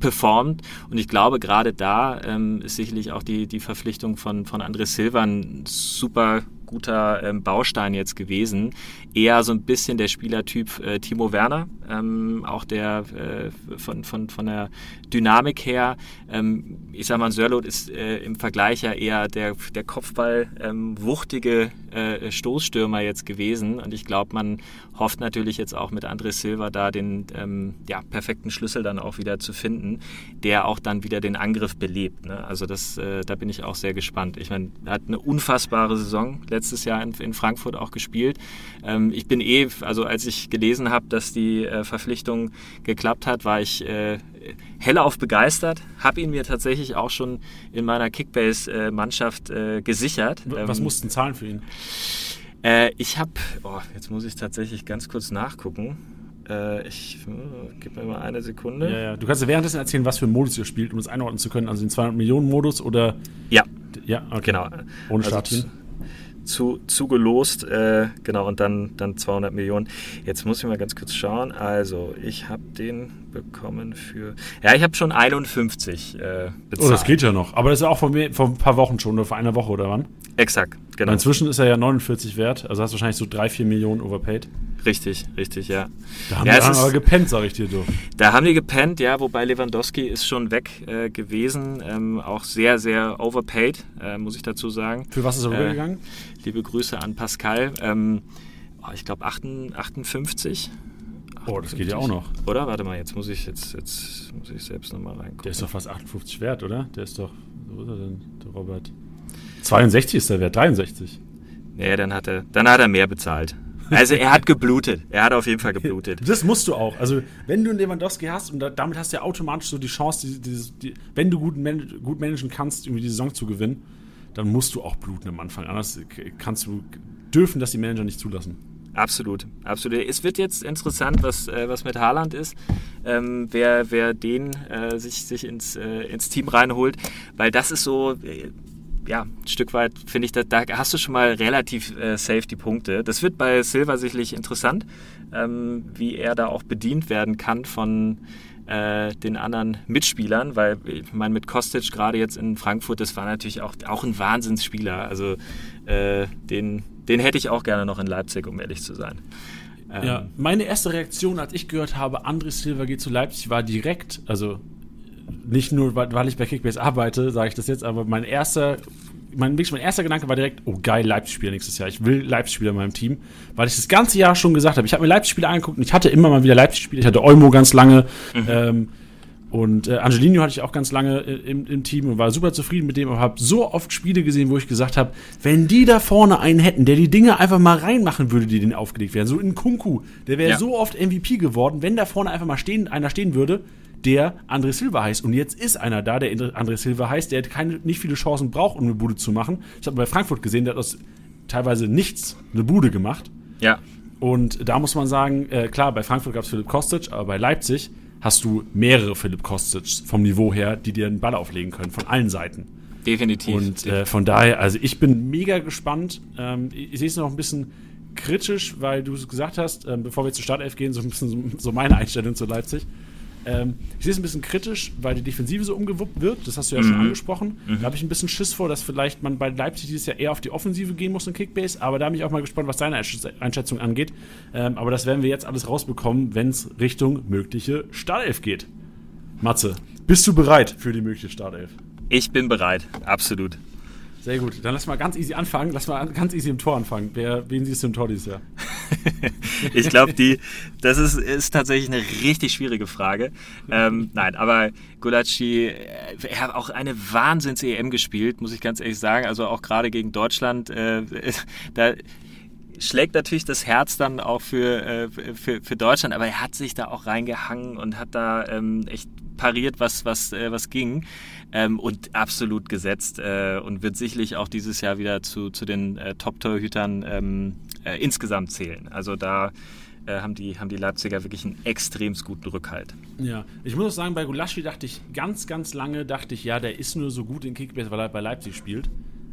performt. Und ich glaube, gerade da ähm, ist sicherlich auch die, die Verpflichtung von, von André Silva ein super guter ähm, Baustein jetzt gewesen. Eher so ein bisschen der Spielertyp äh, Timo Werner, ähm, auch der äh, von, von, von der Dynamik her. Ähm, ich sag mal, Sörlot ist äh, im Vergleich ja eher der, der Kopfball ähm, wuchtige äh, Stoßstürmer jetzt gewesen. Und ich glaube, man hofft natürlich jetzt auch mit André Silva da den ähm, ja, perfekten Schlüssel dann auch wieder zu finden, der auch dann wieder den Angriff belebt. Ne? Also das, äh, da bin ich auch sehr gespannt. Ich meine, er hat eine unfassbare Saison letztes Jahr in, in Frankfurt auch gespielt. Ähm, ich bin eh, also als ich gelesen habe, dass die äh, Verpflichtung geklappt hat, war ich äh, hellauf begeistert. Habe ihn mir tatsächlich auch schon in meiner Kickbase-Mannschaft äh, gesichert. Was ähm, mussten zahlen für ihn? Äh, ich habe, oh, jetzt muss ich tatsächlich ganz kurz nachgucken. Äh, ich äh, gib mir mal eine Sekunde. Ja, ja. Du kannst ja währenddessen erzählen, was für einen Modus ihr spielt, um es einordnen zu können. Also den 200 Millionen Modus oder? Ja. Ja, okay. Genau. Ohne also Startteam zu, zugelost, äh, genau, und dann, dann 200 Millionen. Jetzt muss ich mal ganz kurz schauen. Also, ich habe den bekommen für, ja, ich habe schon 51 äh, bezahlt. Oh, das geht ja noch. Aber das ist ja auch vor, vor ein paar Wochen schon, oder vor einer Woche, oder wann? Exakt, genau. inzwischen ist er ja 49 wert, also hast du wahrscheinlich so 3, 4 Millionen overpaid. Richtig, richtig, ja. Da haben ja, die aber gepennt, sag ich dir so. Da haben die gepennt, ja, wobei Lewandowski ist schon weg äh, gewesen. Ähm, auch sehr, sehr overpaid, äh, muss ich dazu sagen. Für was ist er rübergegangen? Äh, liebe Grüße an Pascal. Ähm, oh, ich glaube 58. Oh, das geht ja auch noch. Oder? Warte mal, jetzt muss ich jetzt, jetzt muss ich selbst nochmal reingucken. Der ist doch fast 58 wert, oder? Der ist doch. Wo ist er denn, der Robert? 62 ist der Wert, 63. Nee, dann hat er, dann hat er mehr bezahlt. Also er hat geblutet. Er hat auf jeden Fall geblutet. Das musst du auch. Also wenn du einen Lewandowski hast und da, damit hast du ja automatisch so die Chance, die, die, die, wenn du gut, man, gut managen kannst, irgendwie die Saison zu gewinnen, dann musst du auch bluten am Anfang. Anders kannst du dürfen das die Manager nicht zulassen. Absolut, absolut. Es wird jetzt interessant, was, äh, was mit Haaland ist, ähm, wer, wer den äh, sich, sich ins, äh, ins Team reinholt, weil das ist so, äh, ja, ein Stück weit finde ich, da, da, hast du schon mal relativ äh, safe die Punkte. Das wird bei Silva sicherlich interessant, ähm, wie er da auch bedient werden kann von äh, den anderen Mitspielern, weil ich meine, mit Kostic gerade jetzt in Frankfurt, das war natürlich auch, auch ein Wahnsinnsspieler. Also äh, den, den hätte ich auch gerne noch in Leipzig, um ehrlich zu sein. Ähm, ja, meine erste Reaktion, als ich gehört habe, André Silva geht zu Leipzig, war direkt, also nicht nur, weil ich bei Kickbase arbeite, sage ich das jetzt, aber mein erster, mein, mein erster Gedanke war direkt, oh geil, Leipzig-Spieler nächstes Jahr. Ich will Leipzig-Spieler in meinem Team, weil ich das ganze Jahr schon gesagt habe. Ich habe mir Leipzig-Spieler angeguckt und ich hatte immer mal wieder Leipzig-Spieler. Ich hatte Olmo ganz lange mhm. ähm, und äh, Angelino hatte ich auch ganz lange äh, im, im, Team und war super zufrieden mit dem, aber habe so oft Spiele gesehen, wo ich gesagt habe, wenn die da vorne einen hätten, der die Dinge einfach mal reinmachen würde, die denen aufgelegt werden, so in Kunku, der wäre ja. so oft MVP geworden, wenn da vorne einfach mal stehen, einer stehen würde, der André Silva heißt. Und jetzt ist einer da, der André Silva heißt, der keine, nicht viele Chancen braucht, um eine Bude zu machen. Ich habe bei Frankfurt gesehen, der hat aus teilweise nichts eine Bude gemacht. Ja. Und da muss man sagen, äh, klar, bei Frankfurt gab es Philipp Kostic, aber bei Leipzig hast du mehrere Philipp Kostic vom Niveau her, die dir einen Ball auflegen können, von allen Seiten. Definitiv. Und äh, von daher, also ich bin mega gespannt. Ähm, ich, ich sehe es noch ein bisschen kritisch, weil du gesagt hast, ähm, bevor wir zur Startelf gehen, so ein bisschen so meine Einstellung zu Leipzig. Ähm, ich sehe es ein bisschen kritisch, weil die Defensive so umgewuppt wird. Das hast du ja mhm. schon angesprochen. Mhm. Da habe ich ein bisschen Schiss vor, dass vielleicht man bei Leipzig dieses Jahr eher auf die Offensive gehen muss in Kickbase. Aber da bin ich auch mal gespannt, was deine Einschätzung angeht. Ähm, aber das werden wir jetzt alles rausbekommen, wenn es Richtung mögliche Startelf geht. Matze, bist du bereit für die mögliche Startelf? Ich bin bereit, absolut. Sehr gut. Dann lass mal ganz easy anfangen. Lass mal ganz easy im Tor anfangen. Wer, wen siehst du im Tor dieses Jahr? *laughs* ich glaube, die, das ist, ist tatsächlich eine richtig schwierige Frage. Ähm, nein, aber Gulacsi, äh, er hat auch eine Wahnsinns-EM gespielt, muss ich ganz ehrlich sagen. Also auch gerade gegen Deutschland. Äh, *laughs* da schlägt natürlich das Herz dann auch für, äh, für, für Deutschland, aber er hat sich da auch reingehangen und hat da ähm, echt pariert, was, was, äh, was ging ähm, und absolut gesetzt äh, und wird sicherlich auch dieses Jahr wieder zu, zu den äh, Top-Torhütern ähm, äh, insgesamt zählen. Also da äh, haben, die, haben die Leipziger wirklich einen extrem guten Rückhalt. Ja, ich muss auch sagen, bei Gulaschi dachte ich ganz, ganz lange, dachte ich, ja, der ist nur so gut in Kickbase, weil er bei Leipzig spielt.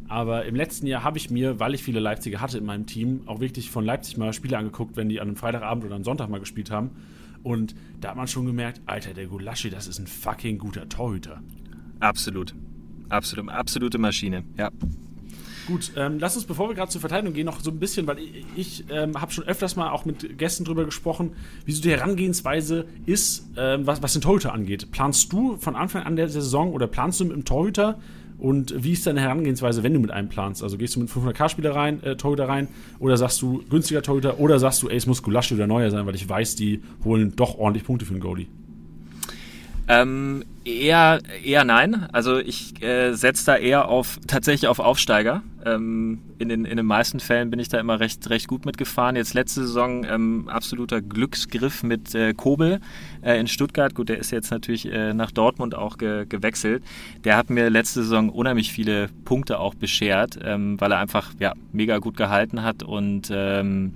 Aber im letzten Jahr habe ich mir, weil ich viele Leipziger hatte in meinem Team, auch wirklich von Leipzig mal Spiele angeguckt, wenn die an einem Freitagabend oder am Sonntag mal gespielt haben. Und da hat man schon gemerkt, Alter, der Gulaschi, das ist ein fucking guter Torhüter. Absolut. Absolut. Absolute Maschine, ja. Gut, ähm, lass uns, bevor wir gerade zur Verteidigung gehen, noch so ein bisschen, weil ich, ich ähm, habe schon öfters mal auch mit Gästen drüber gesprochen, wie so die Herangehensweise ist, ähm, was, was den Torhüter angeht. Planst du von Anfang an der Saison oder planst du mit dem Torhüter? Und wie ist deine Herangehensweise, wenn du mit einem planst? Also gehst du mit 500k-Spieler rein, äh, Torhüter rein oder sagst du günstiger Torhüter oder sagst du, ey, es muss Gulaschi oder Neuer sein, weil ich weiß, die holen doch ordentlich Punkte für den Goalie? Ähm, eher, eher nein. Also ich äh, setze da eher auf *laughs* tatsächlich auf Aufsteiger. Ähm, in, den, in den meisten Fällen bin ich da immer recht, recht gut mitgefahren. Jetzt letzte Saison ähm, absoluter Glücksgriff mit äh, Kobel äh, in Stuttgart. Gut, der ist jetzt natürlich äh, nach Dortmund auch ge gewechselt. Der hat mir letzte Saison unheimlich viele Punkte auch beschert, ähm, weil er einfach ja, mega gut gehalten hat und ähm,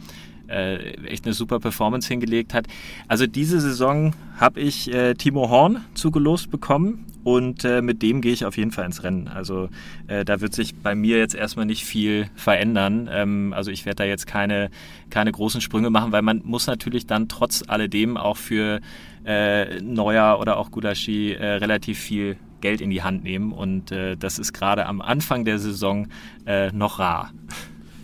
äh, echt eine super Performance hingelegt hat. Also diese Saison habe ich äh, Timo Horn zugelost bekommen und äh, mit dem gehe ich auf jeden Fall ins Rennen. Also äh, da wird sich bei mir jetzt erstmal nicht viel verändern. Ähm, also ich werde da jetzt keine, keine großen Sprünge machen, weil man muss natürlich dann trotz alledem auch für äh, Neuer oder auch Gudashi äh, relativ viel Geld in die Hand nehmen und das ist gerade am Anfang der Saison noch rar.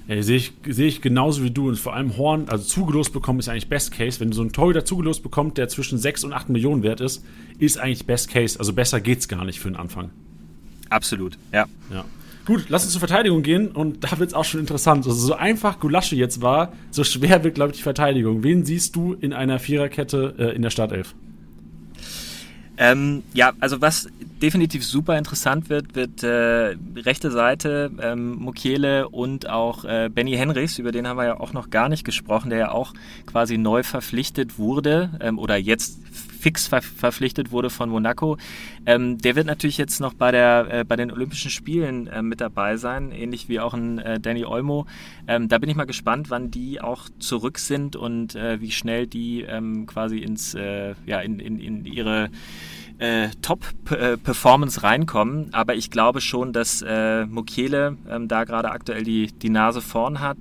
Ja, sehe ich, seh ich genauso wie du. Und vor allem Horn, also zugelost bekommen, ist eigentlich Best Case. Wenn du so einen Torhüter zugelost bekommst, der zwischen 6 und 8 Millionen wert ist, ist eigentlich Best Case. Also besser geht's gar nicht für den Anfang. Absolut, ja. ja. Gut, lass uns zur Verteidigung gehen und *laughs* da wird es auch schon interessant. Also so einfach Gulasche jetzt war, so schwer wird, glaube ich, die Verteidigung. Wen siehst du in einer Viererkette äh, in der Startelf? Ähm, ja, also was definitiv super interessant wird, wird äh, rechte Seite ähm, Mukiele und auch äh, Benny Henrichs, über den haben wir ja auch noch gar nicht gesprochen, der ja auch quasi neu verpflichtet wurde ähm, oder jetzt fix ver verpflichtet wurde von Monaco. Ähm, der wird natürlich jetzt noch bei, der, äh, bei den Olympischen Spielen äh, mit dabei sein, ähnlich wie auch ein äh, Danny Olmo. Ähm, da bin ich mal gespannt, wann die auch zurück sind und äh, wie schnell die ähm, quasi ins, äh, ja, in, in, in ihre äh, Top-Performance reinkommen. Aber ich glaube schon, dass äh, Mukiele ähm, da gerade aktuell die, die Nase vorn hat.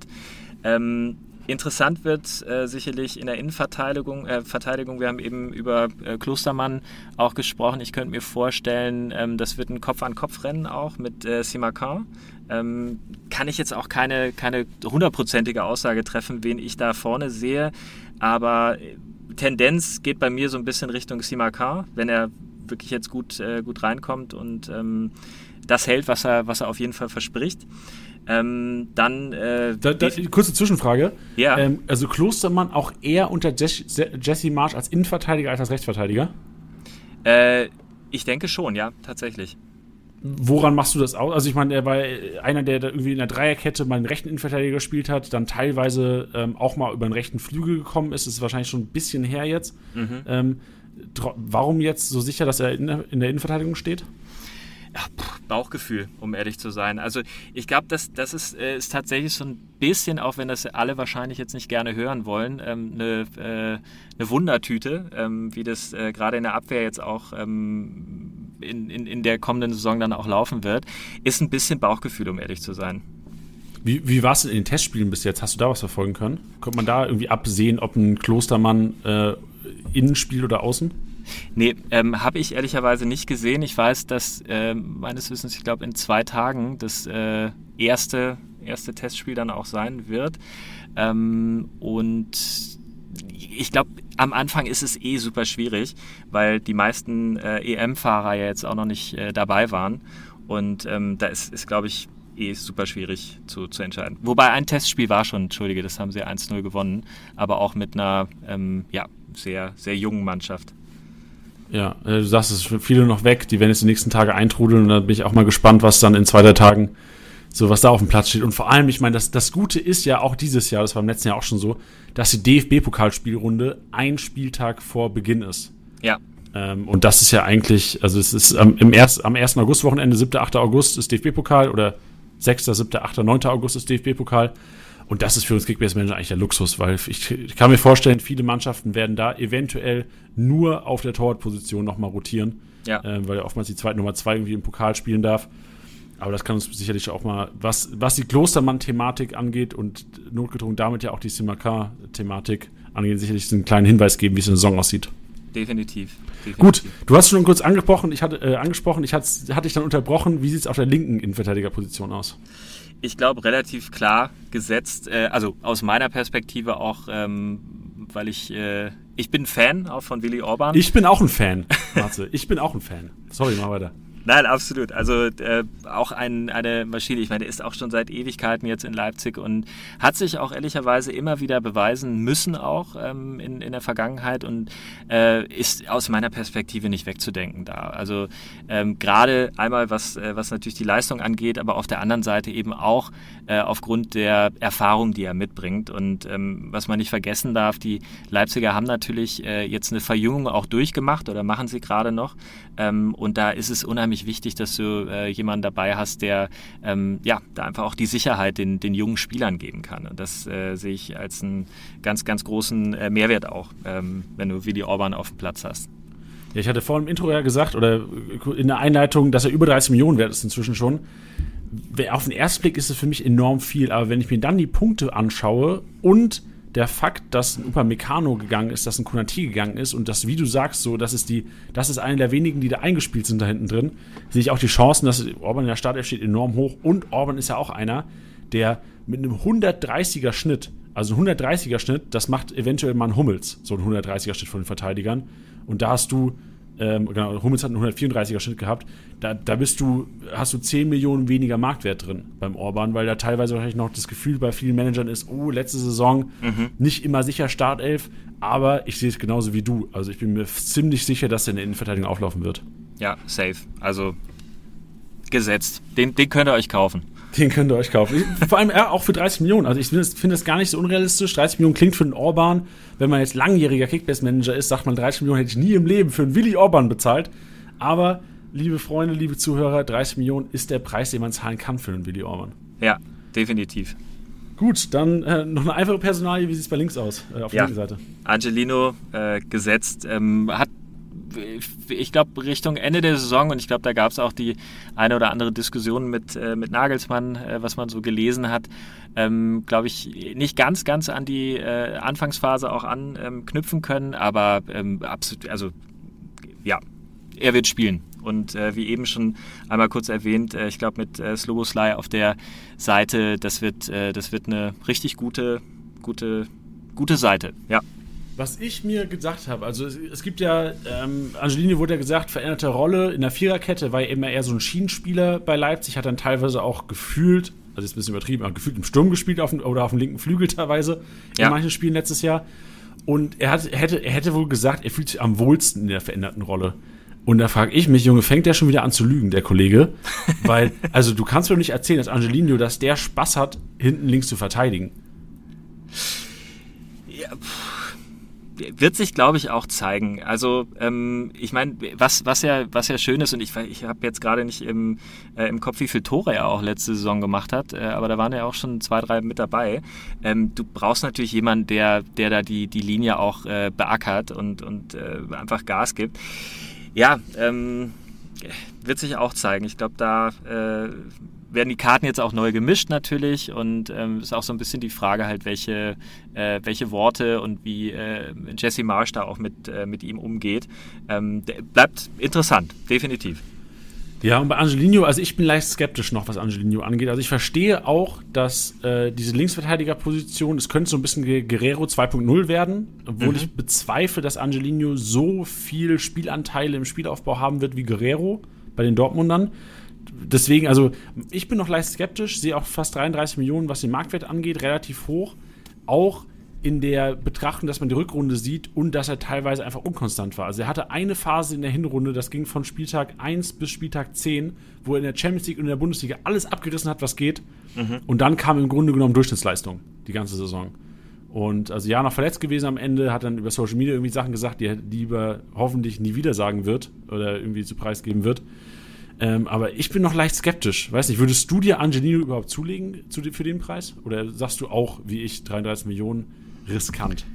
Ähm, Interessant wird äh, sicherlich in der Innenverteidigung. Äh, Verteidigung. Wir haben eben über äh, Klostermann auch gesprochen. Ich könnte mir vorstellen, ähm, das wird ein Kopf-an-Kopf-Rennen auch mit äh, Simacan. Ähm, kann ich jetzt auch keine, keine hundertprozentige Aussage treffen, wen ich da vorne sehe. Aber äh, Tendenz geht bei mir so ein bisschen Richtung Simacan, wenn er wirklich jetzt gut, äh, gut reinkommt und ähm, das hält, was er, was er auf jeden Fall verspricht. Ähm, dann. Äh, da, da, kurze Zwischenfrage. Ja. Ähm, also Klostermann auch eher unter Jesse Marsch als Innenverteidiger als als Rechtsverteidiger? Äh, ich denke schon, ja, tatsächlich. Woran machst du das aus? Also ich meine, er war einer, der da irgendwie in der Dreierkette mal einen rechten Innenverteidiger gespielt hat, dann teilweise ähm, auch mal über den rechten Flügel gekommen ist. Das ist wahrscheinlich schon ein bisschen her jetzt. Mhm. Ähm, warum jetzt so sicher, dass er in der, in der Innenverteidigung steht? Ja, Bauchgefühl, um ehrlich zu sein. Also ich glaube, das, das ist, äh, ist tatsächlich so ein bisschen, auch wenn das alle wahrscheinlich jetzt nicht gerne hören wollen, ähm, eine, äh, eine Wundertüte, ähm, wie das äh, gerade in der Abwehr jetzt auch ähm, in, in, in der kommenden Saison dann auch laufen wird, ist ein bisschen Bauchgefühl, um ehrlich zu sein. Wie, wie war es in den Testspielen bis jetzt? Hast du da was verfolgen können? Konnte man da irgendwie absehen, ob ein Klostermann äh, innen spielt oder außen? Nee, ähm, habe ich ehrlicherweise nicht gesehen. Ich weiß, dass äh, meines Wissens, ich glaube, in zwei Tagen das äh, erste, erste Testspiel dann auch sein wird. Ähm, und ich glaube, am Anfang ist es eh super schwierig, weil die meisten äh, EM-Fahrer ja jetzt auch noch nicht äh, dabei waren. Und ähm, da ist, ist glaube ich, eh super schwierig zu, zu entscheiden. Wobei ein Testspiel war schon, entschuldige, das haben sie 1-0 gewonnen, aber auch mit einer ähm, ja, sehr, sehr jungen Mannschaft. Ja, äh, du sagst, es sind viele noch weg, die werden jetzt die nächsten Tage eintrudeln und da bin ich auch mal gespannt, was dann in zwei, drei Tagen so was da auf dem Platz steht. Und vor allem, ich meine, das, das Gute ist ja auch dieses Jahr, das war im letzten Jahr auch schon so, dass die DFB-Pokalspielrunde ein Spieltag vor Beginn ist. Ja. Ähm, und das ist ja eigentlich, also es ist am, im erst, am 1. August-Wochenende, 7., 8. August ist DFB-Pokal oder 6., 7., 8., 9. August ist DFB-Pokal. Und das ist für uns Kickbase-Manager eigentlich der Luxus, weil ich, ich, kann mir vorstellen, viele Mannschaften werden da eventuell nur auf der Torwartposition nochmal rotieren, ja. äh, weil oftmals die zweite Nummer zwei irgendwie im Pokal spielen darf. Aber das kann uns sicherlich auch mal, was, was die Klostermann-Thematik angeht und notgedrungen damit ja auch die Simakar-Thematik angeht, sicherlich einen kleinen Hinweis geben, wie es in der Saison aussieht. Definitiv, definitiv. Gut, du hast schon kurz angesprochen, ich hatte, äh, angesprochen, ich hatte, hatte dich dann unterbrochen. Wie sieht es auf der linken Innenverteidigerposition aus? Ich glaube, relativ klar gesetzt. Äh, also aus meiner Perspektive auch, ähm, weil ich, äh, ich bin Fan auch von Willy Orban. Ich bin auch ein Fan, Marze. ich bin auch ein Fan. Sorry, mal weiter. Nein, absolut. Also äh, auch ein, eine Maschine. Ich meine, der ist auch schon seit Ewigkeiten jetzt in Leipzig und hat sich auch ehrlicherweise immer wieder beweisen müssen, auch ähm, in, in der Vergangenheit und äh, ist aus meiner Perspektive nicht wegzudenken da. Also ähm, gerade einmal, was, äh, was natürlich die Leistung angeht, aber auf der anderen Seite eben auch äh, aufgrund der Erfahrung, die er mitbringt. Und ähm, was man nicht vergessen darf, die Leipziger haben natürlich äh, jetzt eine Verjüngung auch durchgemacht oder machen sie gerade noch. Ähm, und da ist es unheimlich wichtig, dass du äh, jemanden dabei hast, der ähm, ja, da einfach auch die Sicherheit den, den jungen Spielern geben kann. Und das äh, sehe ich als einen ganz, ganz großen äh, Mehrwert auch, ähm, wenn du Willi Orban auf dem Platz hast. Ja, ich hatte vorhin im Intro ja gesagt, oder in der Einleitung, dass er über 30 Millionen wert ist inzwischen schon. Auf den ersten Blick ist es für mich enorm viel, aber wenn ich mir dann die Punkte anschaue und der Fakt, dass ein Upamecano gegangen ist, dass ein Konati gegangen ist und das, wie du sagst, so, das ist die, das ist einer der wenigen, die da eingespielt sind da hinten drin, sehe ich auch die Chancen, dass Orban in der Startelf steht enorm hoch. Und Orban ist ja auch einer, der mit einem 130er Schnitt, also ein 130er Schnitt, das macht eventuell mal ein Hummels, so ein 130er Schnitt von den Verteidigern. Und da hast du ähm, genau, Hummels hat einen 134er Schnitt gehabt, da, da bist du, hast du 10 Millionen weniger Marktwert drin beim Orban, weil da teilweise wahrscheinlich noch das Gefühl bei vielen Managern ist, oh, letzte Saison mhm. nicht immer sicher Startelf, aber ich sehe es genauso wie du. Also ich bin mir ziemlich sicher, dass er in der Innenverteidigung auflaufen wird. Ja, safe. Also gesetzt. Den, den könnt ihr euch kaufen. Den könnt ihr euch kaufen. Vor allem ja, auch für 30 Millionen. Also ich finde es find gar nicht so unrealistisch. 30 Millionen klingt für einen Orban. Wenn man jetzt langjähriger Kickbase-Manager ist, sagt man, 30 Millionen hätte ich nie im Leben für einen Willi Orban bezahlt. Aber, liebe Freunde, liebe Zuhörer, 30 Millionen ist der Preis, den man zahlen kann für einen Willi Orban. Ja, definitiv. Gut, dann äh, noch eine einfache Personalie. Wie sieht es bei links aus, äh, auf ja. der Seite? Angelino äh, gesetzt, ähm, hat ich glaube, Richtung Ende der Saison, und ich glaube, da gab es auch die eine oder andere Diskussion mit, äh, mit Nagelsmann, äh, was man so gelesen hat, ähm, glaube ich, nicht ganz, ganz an die äh, Anfangsphase auch anknüpfen können, aber ähm, absolut, also ja, er wird spielen. Und äh, wie eben schon einmal kurz erwähnt, äh, ich glaube mit äh, Sloboslai auf der Seite, das wird, äh, das wird eine richtig gute, gute, gute Seite. Ja. Was ich mir gesagt habe, also es, es gibt ja, ähm, Angelini wurde ja gesagt, veränderte Rolle in der Viererkette, war ja immer eher so ein Schienenspieler bei Leipzig, hat dann teilweise auch gefühlt, also ist ein bisschen übertrieben, aber gefühlt im Sturm gespielt auf, oder auf dem linken Flügel teilweise in manchen Spielen letztes Jahr. Und er, hat, er, hätte, er hätte wohl gesagt, er fühlt sich am wohlsten in der veränderten Rolle. Und da frage ich mich, Junge, fängt der schon wieder an zu lügen, der Kollege? *laughs* Weil, also du kannst mir doch nicht erzählen, dass Angelino, dass der Spaß hat, hinten links zu verteidigen. Ja, pff wird sich, glaube ich, auch zeigen. Also ähm, ich meine, was, was, ja, was ja schön ist, und ich, ich habe jetzt gerade nicht im, äh, im Kopf, wie viel Tore er auch letzte Saison gemacht hat, äh, aber da waren ja auch schon zwei, drei mit dabei. Ähm, du brauchst natürlich jemanden, der, der da die, die Linie auch äh, beackert und, und äh, einfach Gas gibt. Ja, ähm, wird sich auch zeigen. Ich glaube, da äh, werden die Karten jetzt auch neu gemischt natürlich und ähm, ist auch so ein bisschen die Frage halt, welche, äh, welche Worte und wie äh, Jesse Marsh da auch mit, äh, mit ihm umgeht. Ähm, bleibt interessant, definitiv. Ja, und bei Angelino, also ich bin leicht skeptisch noch, was Angelino angeht. Also ich verstehe auch, dass äh, diese Linksverteidigerposition, es könnte so ein bisschen Guerrero 2.0 werden, obwohl mhm. ich bezweifle, dass Angelino so viel Spielanteile im Spielaufbau haben wird wie Guerrero bei den Dortmundern deswegen, also ich bin noch leicht skeptisch, sehe auch fast 33 Millionen, was den Marktwert angeht, relativ hoch. Auch in der Betrachtung, dass man die Rückrunde sieht und dass er teilweise einfach unkonstant war. Also er hatte eine Phase in der Hinrunde, das ging von Spieltag 1 bis Spieltag 10, wo er in der Champions League und in der Bundesliga alles abgerissen hat, was geht. Mhm. Und dann kam im Grunde genommen Durchschnittsleistung die ganze Saison. Und also ja, noch verletzt gewesen am Ende, hat dann über Social Media irgendwie Sachen gesagt, die er lieber hoffentlich nie wieder sagen wird oder irgendwie zu preisgeben wird. Ähm, aber ich bin noch leicht skeptisch. Weiß nicht, würdest du dir Angelino überhaupt zulegen zu, für den Preis? Oder sagst du auch, wie ich, 33 Millionen riskant?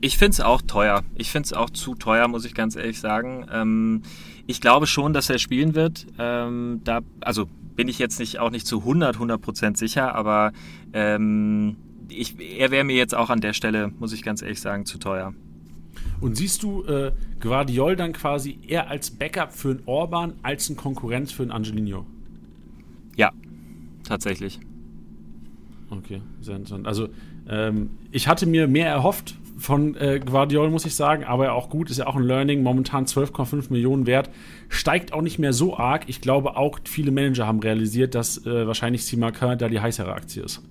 Ich finde es auch teuer. Ich finde es auch zu teuer, muss ich ganz ehrlich sagen. Ähm, ich glaube schon, dass er spielen wird. Ähm, da, also bin ich jetzt nicht, auch nicht zu 100, 100 Prozent sicher, aber ähm, ich, er wäre mir jetzt auch an der Stelle, muss ich ganz ehrlich sagen, zu teuer. Und siehst du äh, Guardiol dann quasi eher als Backup für einen Orban als ein Konkurrenz für einen Angelino? Ja, tatsächlich. Okay, sehr interessant. Also ähm, ich hatte mir mehr erhofft von äh, Guardiol, muss ich sagen, aber ja auch gut, ist ja auch ein Learning, momentan 12,5 Millionen wert, steigt auch nicht mehr so arg. Ich glaube auch, viele Manager haben realisiert, dass äh, wahrscheinlich Simakin da die heißere Aktie ist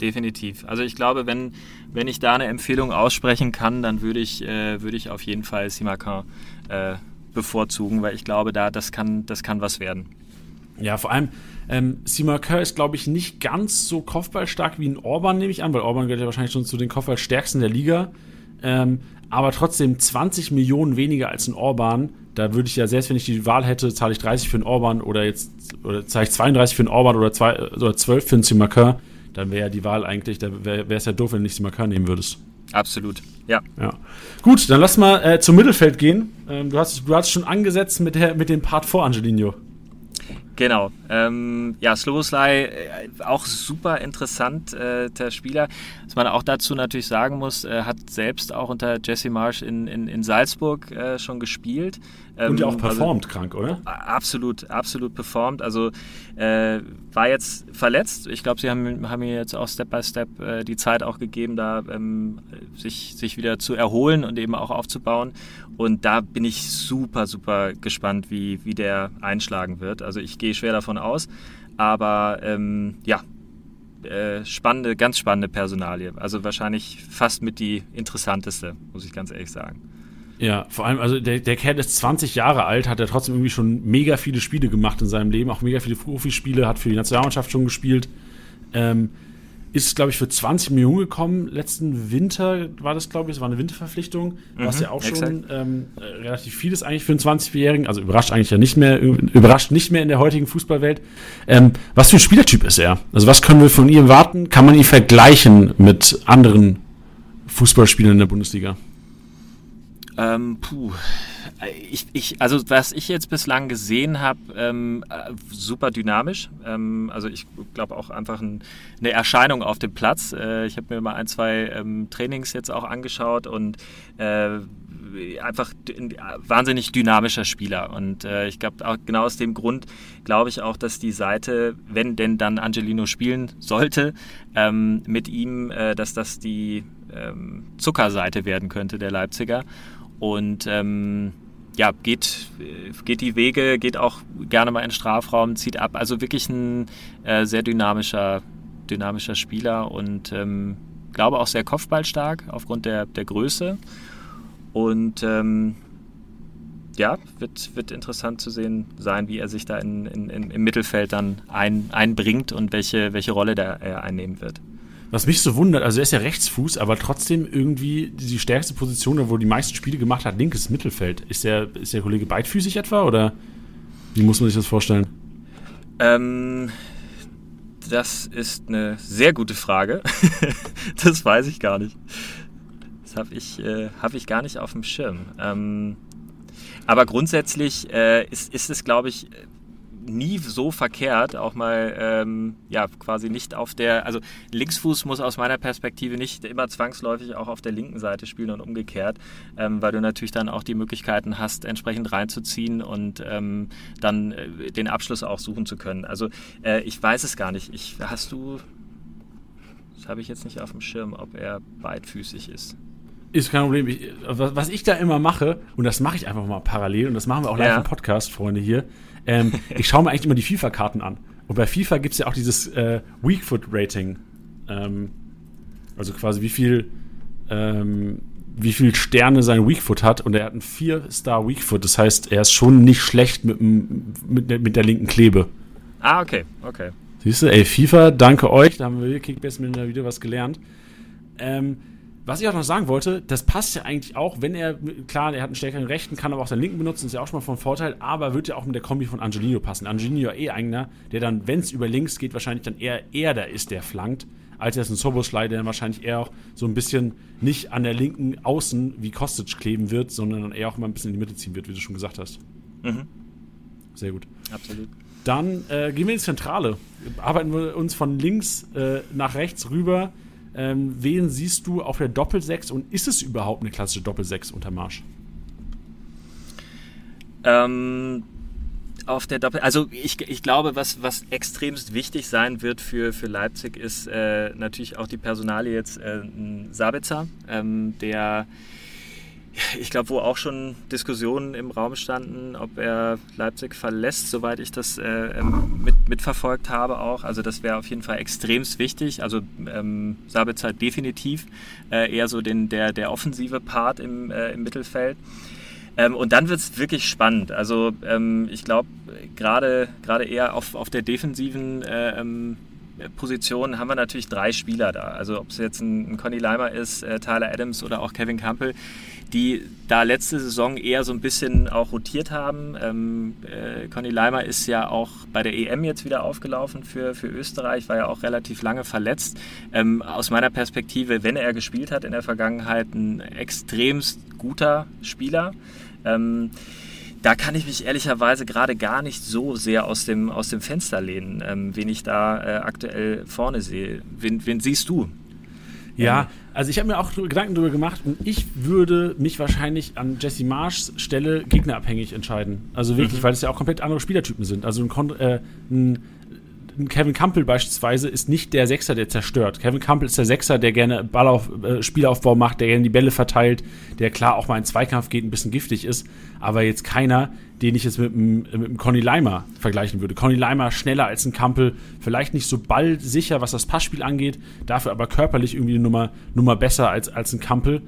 definitiv. Also ich glaube, wenn, wenn ich da eine Empfehlung aussprechen kann, dann würde ich, äh, würde ich auf jeden Fall Simacan äh, bevorzugen, weil ich glaube, da das kann, das kann was werden. Ja, vor allem, ähm, Simacan ist, glaube ich, nicht ganz so kopfballstark wie ein Orban, nehme ich an, weil Orban gehört ja wahrscheinlich schon zu den Kopfballstärksten der Liga. Ähm, aber trotzdem 20 Millionen weniger als ein Orban. Da würde ich ja, selbst wenn ich die Wahl hätte, zahle ich 30 für einen Orban oder jetzt oder zahle ich 32 für einen Orban oder, zwei, oder 12 für einen Simacan dann wäre ja die Wahl eigentlich, da wäre es ja doof, wenn du nicht Simakar nehmen würdest. Absolut, ja. ja. Gut, dann lass mal äh, zum Mittelfeld gehen. Ähm, du, hast, du hast schon angesetzt mit, der, mit dem Part vor Angelino. Genau. Ähm, ja, Sloboslai, äh, auch super interessant, äh, der Spieler. Was man auch dazu natürlich sagen muss, äh, hat selbst auch unter Jesse Marsch in, in, in Salzburg äh, schon gespielt. Ähm, Und ja auch also performt, also, krank, oder? Absolut, absolut performt. Also äh, war jetzt verletzt. Ich glaube, sie haben, haben mir jetzt auch Step by Step äh, die Zeit auch gegeben, da ähm, sich, sich wieder zu erholen und eben auch aufzubauen. Und da bin ich super, super gespannt, wie, wie der einschlagen wird. Also ich gehe schwer davon aus. Aber ähm, ja, äh, spannende, ganz spannende Personalie. Also wahrscheinlich fast mit die interessanteste, muss ich ganz ehrlich sagen. Ja, vor allem, also der, der Kerl ist 20 Jahre alt, hat er trotzdem irgendwie schon mega viele Spiele gemacht in seinem Leben, auch mega viele Profispiele, hat für die Nationalmannschaft schon gespielt. Ähm, ist, glaube ich, für 20 Millionen gekommen. Letzten Winter war das, glaube ich, es war eine Winterverpflichtung, mhm, was ja auch schon ähm, relativ viel ist eigentlich für einen 20-Jährigen. Also überrascht eigentlich ja nicht mehr, überrascht nicht mehr in der heutigen Fußballwelt. Ähm, was für ein Spielertyp ist er? Also was können wir von ihm warten? Kann man ihn vergleichen mit anderen Fußballspielern in der Bundesliga? Ähm, puh. Ich, ich, also was ich jetzt bislang gesehen habe, ähm, äh, super dynamisch. Ähm, also ich glaube auch einfach ein, eine Erscheinung auf dem Platz. Äh, ich habe mir mal ein, zwei ähm, Trainings jetzt auch angeschaut und äh, einfach ein wahnsinnig dynamischer Spieler. Und äh, ich glaube auch genau aus dem Grund glaube ich auch, dass die Seite, wenn denn dann Angelino spielen sollte, ähm, mit ihm, äh, dass das die ähm, Zuckerseite werden könnte der Leipziger. Und ähm, ja, geht, geht die Wege, geht auch gerne mal in den Strafraum, zieht ab. Also wirklich ein äh, sehr dynamischer, dynamischer Spieler und ähm, glaube auch sehr kopfballstark aufgrund der, der Größe. Und ähm, ja, wird, wird interessant zu sehen sein, wie er sich da in, in, im Mittelfeld dann ein, einbringt und welche, welche Rolle da er einnehmen wird. Was mich so wundert, also er ist ja Rechtsfuß, aber trotzdem irgendwie die stärkste Position, wo die meisten Spiele gemacht hat, linkes Mittelfeld. Ist der, ist der Kollege beidfüßig etwa oder wie muss man sich das vorstellen? Ähm, das ist eine sehr gute Frage. *laughs* das weiß ich gar nicht. Das habe ich, äh, hab ich gar nicht auf dem Schirm. Ähm, aber grundsätzlich äh, ist, ist es, glaube ich, nie so verkehrt, auch mal ähm, ja quasi nicht auf der, also Linksfuß muss aus meiner Perspektive nicht immer zwangsläufig auch auf der linken Seite spielen und umgekehrt, ähm, weil du natürlich dann auch die Möglichkeiten hast, entsprechend reinzuziehen und ähm, dann äh, den Abschluss auch suchen zu können. Also äh, ich weiß es gar nicht. Ich, hast du, das habe ich jetzt nicht auf dem Schirm, ob er beidfüßig ist. Ist kein Problem. Ich, was ich da immer mache, und das mache ich einfach mal parallel, und das machen wir auch live ja. im Podcast, Freunde hier, ähm, ich schaue mir eigentlich immer die FIFA-Karten an. Und bei FIFA gibt es ja auch dieses äh, Weakfoot-Rating. Ähm, also quasi wie viel, ähm, wie viel Sterne sein Weakfoot hat. Und er hat einen 4-Star Weakfoot. Das heißt, er ist schon nicht schlecht mit, mit, mit der linken Klebe. Ah, okay, okay. Siehst du, ey, FIFA, danke euch. Da haben wir Kickbase wieder was gelernt. Ähm, was ich auch noch sagen wollte, das passt ja eigentlich auch, wenn er, klar, er hat einen stärkeren Rechten, kann aber auch seinen Linken benutzen, ist ja auch schon mal von Vorteil, aber wird ja auch mit der Kombi von Angelino passen. Angelino ja eh einer, der dann, wenn es über links geht, wahrscheinlich dann eher er da ist, der flankt, als jetzt ein Soboslai, der dann wahrscheinlich eher auch so ein bisschen nicht an der linken Außen wie Kostic kleben wird, sondern dann eher auch mal ein bisschen in die Mitte ziehen wird, wie du schon gesagt hast. Mhm. Sehr gut. Absolut. Dann äh, gehen wir in die Zentrale. Arbeiten wir uns von links äh, nach rechts rüber ähm, wen siehst du auf der Doppelsechs und ist es überhaupt eine klassische Doppelsechs unter Marsch? Ähm, auf der Doppel, also ich, ich glaube, was, was extremst wichtig sein wird für, für Leipzig, ist äh, natürlich auch die Personalie jetzt äh, Sabitzer, ähm, der *laughs* ich glaube, wo auch schon Diskussionen im Raum standen, ob er Leipzig verlässt, soweit ich das äh, ähm, mit, mitverfolgt habe auch. Also das wäre auf jeden Fall extremst wichtig. Also ähm, Sabitzer definitiv äh, eher so den, der, der offensive Part im, äh, im Mittelfeld. Ähm, und dann wird es wirklich spannend. Also ähm, ich glaube, gerade eher auf, auf der defensiven äh, ähm, Position haben wir natürlich drei Spieler da. Also ob es jetzt ein, ein Conny Leimer ist, äh, Tyler Adams oder auch Kevin Campbell, die da letzte Saison eher so ein bisschen auch rotiert haben. Ähm, äh, Conny Leimer ist ja auch bei der EM jetzt wieder aufgelaufen für, für Österreich, war ja auch relativ lange verletzt. Ähm, aus meiner Perspektive, wenn er gespielt hat in der Vergangenheit, ein extremst guter Spieler. Ähm, da kann ich mich ehrlicherweise gerade gar nicht so sehr aus dem, aus dem Fenster lehnen, ähm, wen ich da äh, aktuell vorne sehe. Wen, wen siehst du? Ja, also ich habe mir auch Gedanken darüber gemacht und ich würde mich wahrscheinlich an Jesse Marshs Stelle gegnerabhängig entscheiden. Also wirklich, mhm. weil es ja auch komplett andere Spielertypen sind. Also ein, äh, ein Kevin Campbell beispielsweise ist nicht der Sechser, der zerstört. Kevin Campbell ist der Sechser, der gerne Ballauf, äh, Spielaufbau macht, der gerne die Bälle verteilt, der klar auch mal in Zweikampf geht, ein bisschen giftig ist, aber jetzt keiner, den ich jetzt mit, mit, mit Conny Leimer vergleichen würde. Conny Leimer schneller als ein Campbell, vielleicht nicht so ballsicher, was das Passspiel angeht, dafür aber körperlich irgendwie eine Nummer, Nummer besser als, als ein Campbell.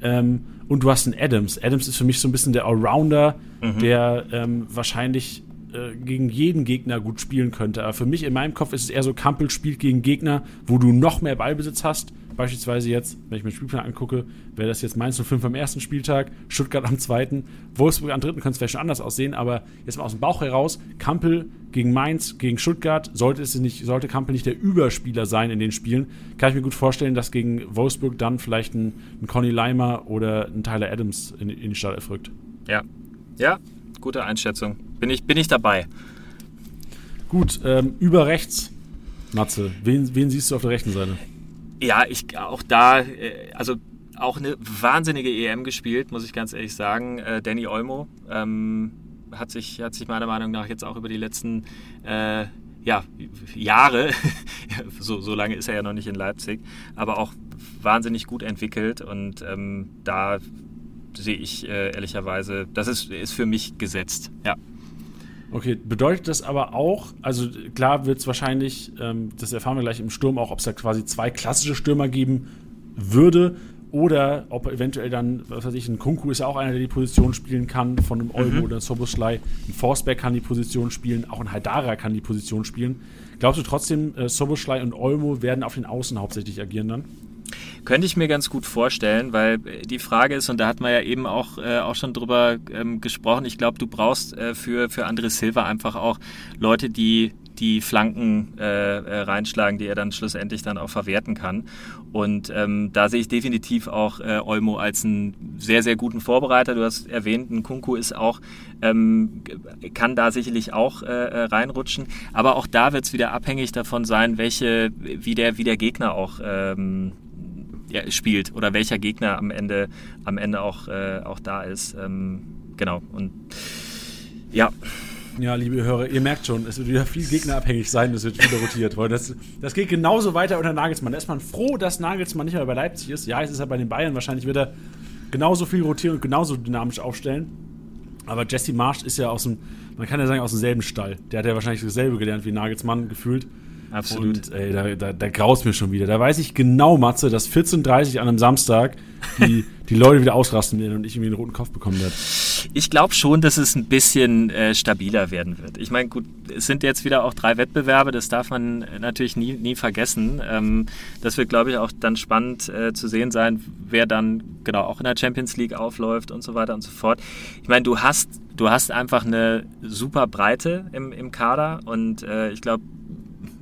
Ähm, und du hast einen Adams. Adams ist für mich so ein bisschen der Allrounder, mhm. der ähm, wahrscheinlich äh, gegen jeden Gegner gut spielen könnte. Aber für mich in meinem Kopf ist es eher so, Kampel spielt gegen Gegner, wo du noch mehr Ballbesitz hast. Beispielsweise jetzt, wenn ich mir den Spielplan angucke, wäre das jetzt Mainz 05 am ersten Spieltag, Stuttgart am zweiten, Wolfsburg am dritten, könnte es vielleicht schon anders aussehen, aber jetzt mal aus dem Bauch heraus, Kampel gegen Mainz, gegen Stuttgart, sollte, es nicht, sollte Kampel nicht der Überspieler sein in den Spielen, kann ich mir gut vorstellen, dass gegen Wolfsburg dann vielleicht ein, ein Conny Leimer oder ein Tyler Adams in, in die Stadt rückt. Ja, ja, gute Einschätzung. Bin ich, bin ich dabei. Gut, ähm, über rechts, Matze. Wen, wen siehst du auf der rechten Seite? Ja, ich auch da, äh, also auch eine wahnsinnige EM gespielt, muss ich ganz ehrlich sagen. Äh, Danny Olmo ähm, hat, sich, hat sich meiner Meinung nach jetzt auch über die letzten äh, ja, Jahre, *laughs* so, so lange ist er ja noch nicht in Leipzig, aber auch wahnsinnig gut entwickelt und ähm, da sehe ich äh, ehrlicherweise, das ist, ist für mich gesetzt, ja. Okay, bedeutet das aber auch, also klar wird es wahrscheinlich, ähm, das erfahren wir gleich im Sturm auch, ob es da quasi zwei klassische Stürmer geben würde oder ob eventuell dann, was weiß ich, ein Kunku ist ja auch einer, der die Position spielen kann, von einem Olmo mhm. oder Soboslai. Ein Forsberg kann die Position spielen, auch ein Haidara kann die Position spielen. Glaubst du trotzdem, äh, Soboslai und Olmo werden auf den Außen hauptsächlich agieren dann? Könnte ich mir ganz gut vorstellen, weil die Frage ist, und da hat man ja eben auch, äh, auch schon drüber ähm, gesprochen, ich glaube, du brauchst äh, für, für André Silva einfach auch Leute, die die Flanken äh, äh, reinschlagen, die er dann schlussendlich dann auch verwerten kann. Und ähm, da sehe ich definitiv auch äh, Olmo als einen sehr, sehr guten Vorbereiter. Du hast erwähnt, ein Kunku ist auch, ähm, kann da sicherlich auch äh, äh reinrutschen. Aber auch da wird es wieder abhängig davon sein, welche, wie der, wie der Gegner auch ähm, ja, spielt oder welcher Gegner am Ende, am Ende auch, äh, auch da ist. Ähm, genau. Und ja. Ja, liebe Hörer, ihr merkt schon, es wird wieder viel gegnerabhängig sein, es wird wieder rotiert. Weil das, das geht genauso weiter unter Nagelsmann. Da ist man froh, dass Nagelsmann nicht mehr bei Leipzig ist. Ja, es ist er bei den Bayern. Wahrscheinlich wird er genauso viel rotieren und genauso dynamisch aufstellen. Aber Jesse Marsch ist ja aus dem, man kann ja sagen, aus demselben Stall. Der hat ja wahrscheinlich dasselbe gelernt wie Nagelsmann gefühlt. Absolut. Und ey, da, da, da graust mir schon wieder. Da weiß ich genau, Matze, dass 14.30 Uhr an einem Samstag die, *laughs* die Leute wieder ausrasten werden und ich irgendwie einen roten Kopf bekommen werde. Ich glaube schon, dass es ein bisschen äh, stabiler werden wird. Ich meine, gut, es sind jetzt wieder auch drei Wettbewerbe, das darf man natürlich nie, nie vergessen. Ähm, das wird, glaube ich, auch dann spannend äh, zu sehen sein, wer dann genau auch in der Champions League aufläuft und so weiter und so fort. Ich meine, du hast, du hast einfach eine super Breite im, im Kader und äh, ich glaube,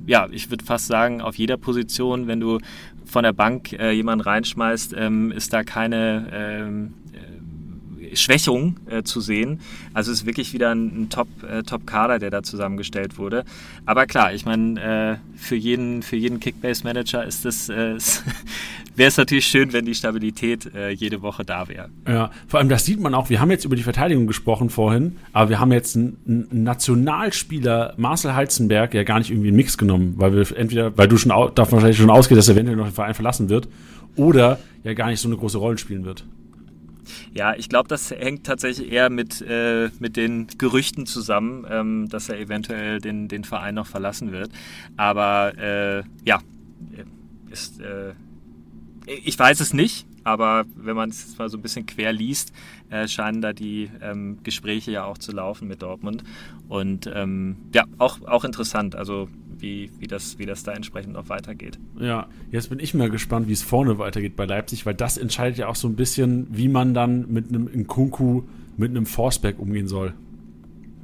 ja, ich würde fast sagen, auf jeder Position, wenn du von der Bank äh, jemanden reinschmeißt, ähm, ist da keine ähm, äh, Schwächung äh, zu sehen. Also es ist wirklich wieder ein, ein Top, äh, Top-Kader, der da zusammengestellt wurde. Aber klar, ich meine, äh, für jeden, für jeden Kickbase-Manager ist das äh, *laughs* wäre es natürlich schön, wenn die Stabilität äh, jede Woche da wäre. Ja, vor allem das sieht man auch. Wir haben jetzt über die Verteidigung gesprochen vorhin, aber wir haben jetzt einen, einen Nationalspieler, Marcel Heizenberg, ja gar nicht irgendwie einen Mix genommen, weil wir entweder, weil du schon davon wahrscheinlich schon ausgehst, dass er eventuell noch den Verein verlassen wird, oder ja gar nicht so eine große Rolle spielen wird. Ja, ich glaube, das hängt tatsächlich eher mit, äh, mit den Gerüchten zusammen, ähm, dass er eventuell den, den Verein noch verlassen wird. Aber äh, ja, ist, äh, ich weiß es nicht, aber wenn man es mal so ein bisschen quer liest, äh, scheinen da die ähm, Gespräche ja auch zu laufen mit Dortmund. Und ähm, ja, auch, auch interessant, also wie, wie, das, wie das da entsprechend noch weitergeht. Ja, jetzt bin ich mal gespannt, wie es vorne weitergeht bei Leipzig, weil das entscheidet ja auch so ein bisschen, wie man dann mit einem Nkunku, mit einem Forsberg umgehen soll.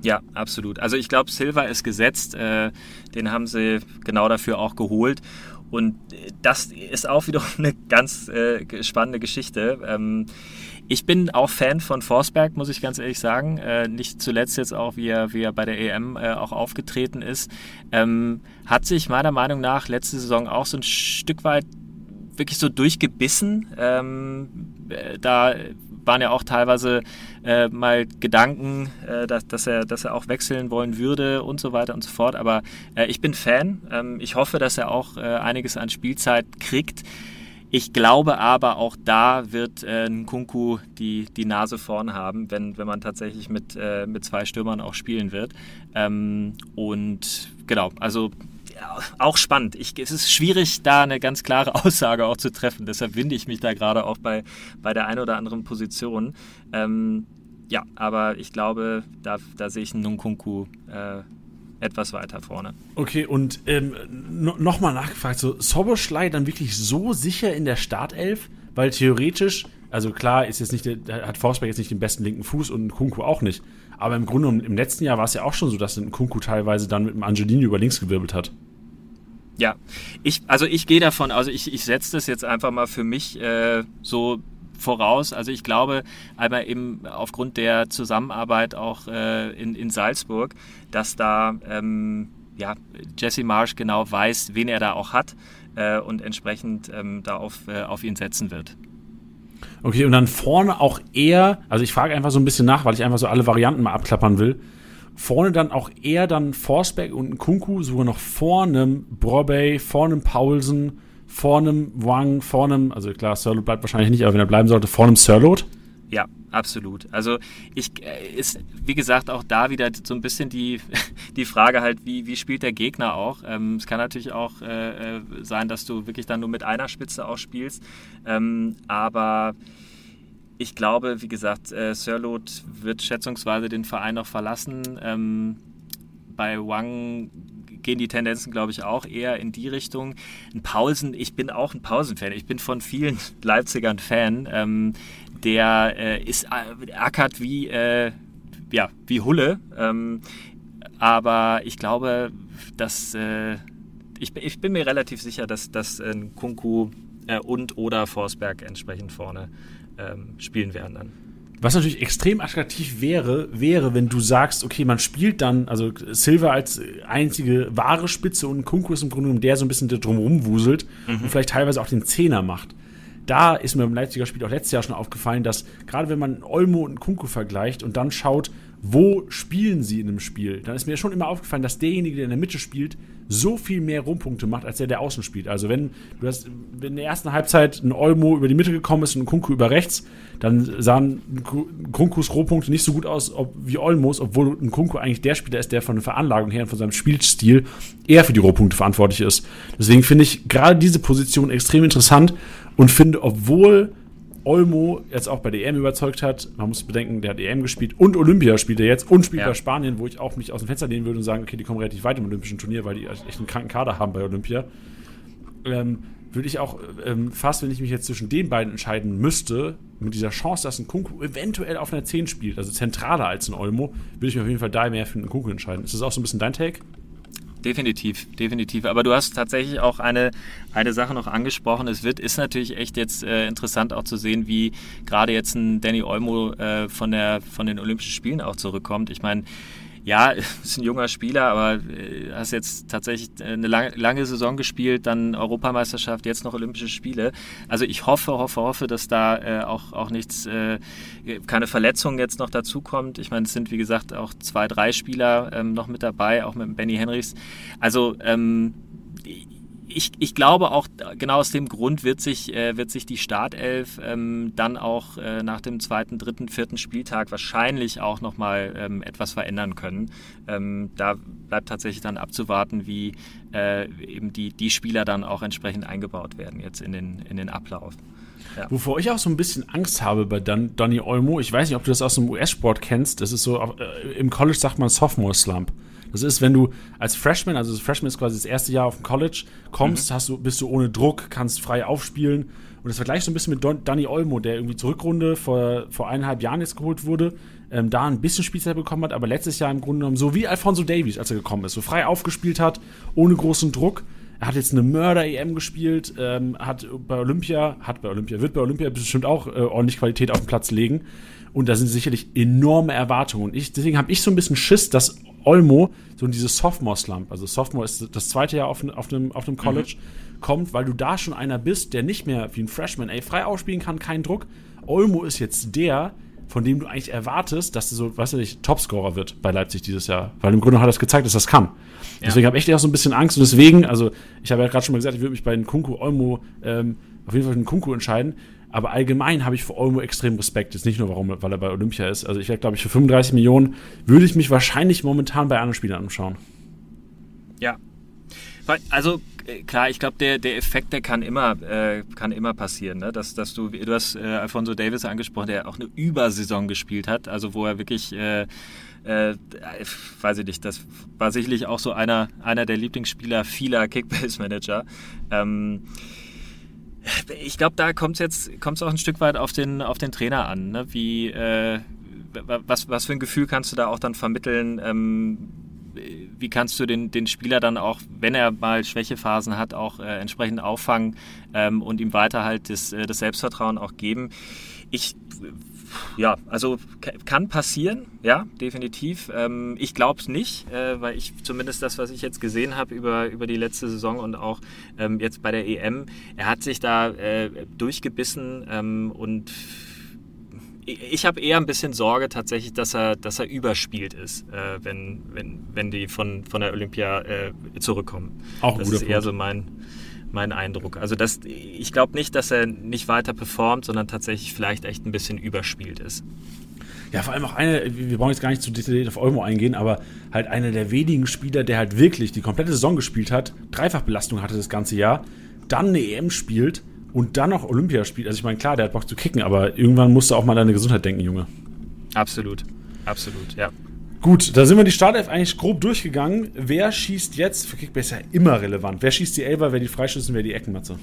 Ja, absolut. Also ich glaube, Silva ist gesetzt. Äh, den haben sie genau dafür auch geholt. Und das ist auch wieder *laughs* eine ganz äh, spannende Geschichte. Ähm, ich bin auch Fan von Forsberg, muss ich ganz ehrlich sagen. Äh, nicht zuletzt jetzt auch, wie er, wie er bei der EM äh, auch aufgetreten ist. Ähm, hat sich meiner Meinung nach letzte Saison auch so ein Stück weit wirklich so durchgebissen. Ähm, äh, da waren ja auch teilweise äh, mal Gedanken, äh, dass, dass, er, dass er auch wechseln wollen würde und so weiter und so fort. Aber äh, ich bin Fan. Ähm, ich hoffe, dass er auch äh, einiges an Spielzeit kriegt. Ich glaube aber, auch da wird äh, Nkunku die, die Nase vorn haben, wenn, wenn man tatsächlich mit, äh, mit zwei Stürmern auch spielen wird. Ähm, und genau, also auch spannend. Ich, es ist schwierig, da eine ganz klare *laughs* Aussage auch zu treffen. Deshalb winde ich mich da gerade auch bei, bei der einen oder anderen Position. Ähm, ja, aber ich glaube, da, da sehe ich einen Nunkunku äh, etwas weiter vorne. Okay, und ähm, no, nochmal nachgefragt, so Soboschlei dann wirklich so sicher in der Startelf? Weil theoretisch, also klar, ist jetzt nicht der, hat Forsberg jetzt nicht den besten linken Fuß und Kunku auch nicht. Aber im Grunde im letzten Jahr war es ja auch schon so, dass ein Kunku teilweise dann mit dem Angelini über links gewirbelt hat. Ja, ich, also ich gehe davon, also ich, ich setze das jetzt einfach mal für mich äh, so voraus. Also ich glaube einmal eben aufgrund der Zusammenarbeit auch äh, in, in Salzburg, dass da ähm, ja, Jesse Marsch genau weiß, wen er da auch hat äh, und entsprechend ähm, da auf, äh, auf ihn setzen wird. Okay, und dann vorne auch eher, also ich frage einfach so ein bisschen nach, weil ich einfach so alle Varianten mal abklappern will. Vorne dann auch eher dann Forsberg und Kunku, sogar noch vor einem Brobey, vor einem Paulsen, vor einem Wang, vor einem, also klar, Sirlot bleibt wahrscheinlich nicht, aber wenn er bleiben sollte, vor einem Sirlot. Ja, absolut. Also ich äh, ist, wie gesagt, auch da wieder so ein bisschen die, *laughs* die Frage halt, wie, wie spielt der Gegner auch. Ähm, es kann natürlich auch äh, äh, sein, dass du wirklich dann nur mit einer Spitze auch spielst. Ähm, aber ich glaube, wie gesagt, äh, Sirlot wird schätzungsweise den Verein noch verlassen. Ähm, bei Wang gehen die Tendenzen, glaube ich, auch eher in die Richtung. Ein Pausen, ich bin auch ein Pausen-Fan. Ich bin von vielen *laughs* Leipzigern Fan. Ähm, der äh, ist äh, ackert wie, äh, ja, wie Hulle. Ähm, aber ich glaube, dass äh, ich, ich, bin mir relativ sicher, dass, dass äh, Kunku äh, und oder Forsberg entsprechend vorne ähm, spielen werden dann. Was natürlich extrem attraktiv wäre, wäre, wenn du sagst, okay, man spielt dann, also Silver als einzige wahre Spitze und Kunku ist im Grunde genommen der so ein bisschen drumherum wuselt mhm. und vielleicht teilweise auch den Zehner macht. Da ist mir beim Leipziger Spiel auch letztes Jahr schon aufgefallen, dass gerade wenn man Olmo und Kunku vergleicht und dann schaut, wo spielen sie in einem Spiel, dann ist mir schon immer aufgefallen, dass derjenige, der in der Mitte spielt, so viel mehr Rumpunkte macht, als der, der außen spielt. Also wenn du hast, wenn in der ersten Halbzeit ein Olmo über die Mitte gekommen ist und ein Kunku über rechts, dann sahen Kunkus Rohpunkte nicht so gut aus ob, wie Olmos, obwohl ein Kunku eigentlich der Spieler ist, der von der Veranlagung her und von seinem Spielstil eher für die Rohpunkte verantwortlich ist. Deswegen finde ich gerade diese Position extrem interessant und finde, obwohl Olmo jetzt auch bei der EM überzeugt hat. Man muss bedenken, der hat EM gespielt und Olympia spielt er jetzt und spielt ja. bei Spanien, wo ich auch mich aus dem Fenster lehnen würde und sagen, okay, die kommen relativ weit im Olympischen Turnier, weil die echt einen kranken Kader haben bei Olympia. Ähm, würde ich auch ähm, fast, wenn ich mich jetzt zwischen den beiden entscheiden müsste, mit dieser Chance, dass ein Kunku eventuell auf einer 10 spielt, also zentraler als ein Olmo, würde ich mich auf jeden Fall da mehr für einen Kunku entscheiden. Ist das auch so ein bisschen dein Take? Definitiv, definitiv. Aber du hast tatsächlich auch eine, eine Sache noch angesprochen. Es wird, ist natürlich echt jetzt äh, interessant auch zu sehen, wie gerade jetzt ein Danny Olmo äh, von, der, von den Olympischen Spielen auch zurückkommt. Ich meine, ja, *laughs* ist ein junger Spieler, aber äh, hast jetzt tatsächlich eine lange, lange Saison gespielt, dann Europameisterschaft, jetzt noch Olympische Spiele. Also ich hoffe, hoffe, hoffe, dass da äh, auch, auch nichts, äh, keine Verletzung jetzt noch dazukommt. Ich meine, es sind wie gesagt auch zwei, drei Spieler ähm, noch mit dabei, auch mit Benny Henrichs. Also ähm, ich, ich glaube auch genau aus dem Grund wird sich, äh, wird sich die Startelf ähm, dann auch äh, nach dem zweiten, dritten, vierten Spieltag wahrscheinlich auch nochmal ähm, etwas verändern können. Ähm, da bleibt tatsächlich dann abzuwarten, wie äh, eben die, die Spieler dann auch entsprechend eingebaut werden jetzt in den, in den Ablauf. Ja. Wovor ich auch so ein bisschen Angst habe bei Dan Donny Olmo, ich weiß nicht, ob du das aus dem US-Sport kennst, das ist so, äh, im College sagt man Sophomore Slump. Das ist, wenn du als Freshman, also das Freshman ist quasi das erste Jahr auf dem College, kommst, mhm. hast du, bist du ohne Druck, kannst frei aufspielen. Und das vergleichst so ein bisschen mit Don, Danny Olmo, der irgendwie zur Rückrunde vor, vor eineinhalb Jahren jetzt geholt wurde, ähm, da ein bisschen Spielzeit bekommen hat, aber letztes Jahr im Grunde genommen so wie Alfonso Davies, als er gekommen ist, so frei aufgespielt hat, ohne großen Druck. Er hat jetzt eine Mörder-EM gespielt, ähm, hat bei Olympia, hat bei Olympia, wird bei Olympia bestimmt auch äh, ordentlich Qualität auf den Platz legen. Und da sind sicherlich enorme Erwartungen. Und ich, deswegen habe ich so ein bisschen Schiss, dass Olmo so in dieses Sophomore-Slump, also Sophomore ist das zweite Jahr auf, auf, einem, auf einem College, mhm. kommt, weil du da schon einer bist, der nicht mehr wie ein Freshman, ey, frei ausspielen kann, kein Druck. Olmo ist jetzt der, von dem du eigentlich erwartest, dass er so, weißt du nicht, Topscorer wird bei Leipzig dieses Jahr. Weil im Grunde hat er es gezeigt, dass das kann. Ja. Deswegen habe ich echt auch so ein bisschen Angst. Und deswegen, also ich habe ja gerade schon mal gesagt, ich würde mich bei den Kunku Olmo ähm, auf jeden Fall für den Kunku entscheiden. Aber allgemein habe ich für Olmo extrem Respekt. Jetzt nicht nur, warum, weil er bei Olympia ist. Also ich werde, glaube ich, für 35 Millionen würde ich mich wahrscheinlich momentan bei anderen Spielern anschauen. Ja. Also äh, klar, ich glaube, der, der Effekt, der kann immer, äh, kann immer passieren. Ne? Dass, dass du, du hast äh, Alfonso Davis angesprochen, der auch eine Übersaison gespielt hat, also wo er wirklich, äh, äh, weiß ich nicht, das war sicherlich auch so einer, einer der Lieblingsspieler vieler Kickbase-Manager. Ähm, ich glaube, da kommt es jetzt kommt's auch ein Stück weit auf den, auf den Trainer an. Ne? Wie, äh, was, was für ein Gefühl kannst du da auch dann vermitteln? Ähm, wie kannst du den, den Spieler dann auch, wenn er mal Schwächephasen hat, auch äh, entsprechend auffangen ähm, und ihm weiter halt das, äh, das Selbstvertrauen auch geben? Ich ja, also kann passieren, ja, definitiv. Ähm, ich glaube es nicht, äh, weil ich zumindest das, was ich jetzt gesehen habe über, über die letzte Saison und auch ähm, jetzt bei der EM, er hat sich da äh, durchgebissen ähm, und ich habe eher ein bisschen Sorge tatsächlich, dass er, dass er überspielt ist, äh, wenn, wenn, wenn die von, von der Olympia äh, zurückkommen. Auch das ist Punkt. eher so mein, mein Eindruck. Also das, ich glaube nicht, dass er nicht weiter performt, sondern tatsächlich vielleicht echt ein bisschen überspielt ist. Ja, vor allem auch eine, wir brauchen jetzt gar nicht zu detailliert auf Euro eingehen, aber halt einer der wenigen Spieler, der halt wirklich die komplette Saison gespielt hat, Dreifachbelastung hatte das ganze Jahr, dann eine EM spielt und dann noch Olympia spielt. Also ich meine, klar, der hat Bock zu kicken, aber irgendwann musst du auch mal an deine Gesundheit denken, Junge. Absolut. Absolut, ja. Gut, da sind wir die Startelf eigentlich grob durchgegangen. Wer schießt jetzt, für Kickbase ja immer relevant, wer schießt die Elber, wer die Freischüsse, wer die Eckenmatze?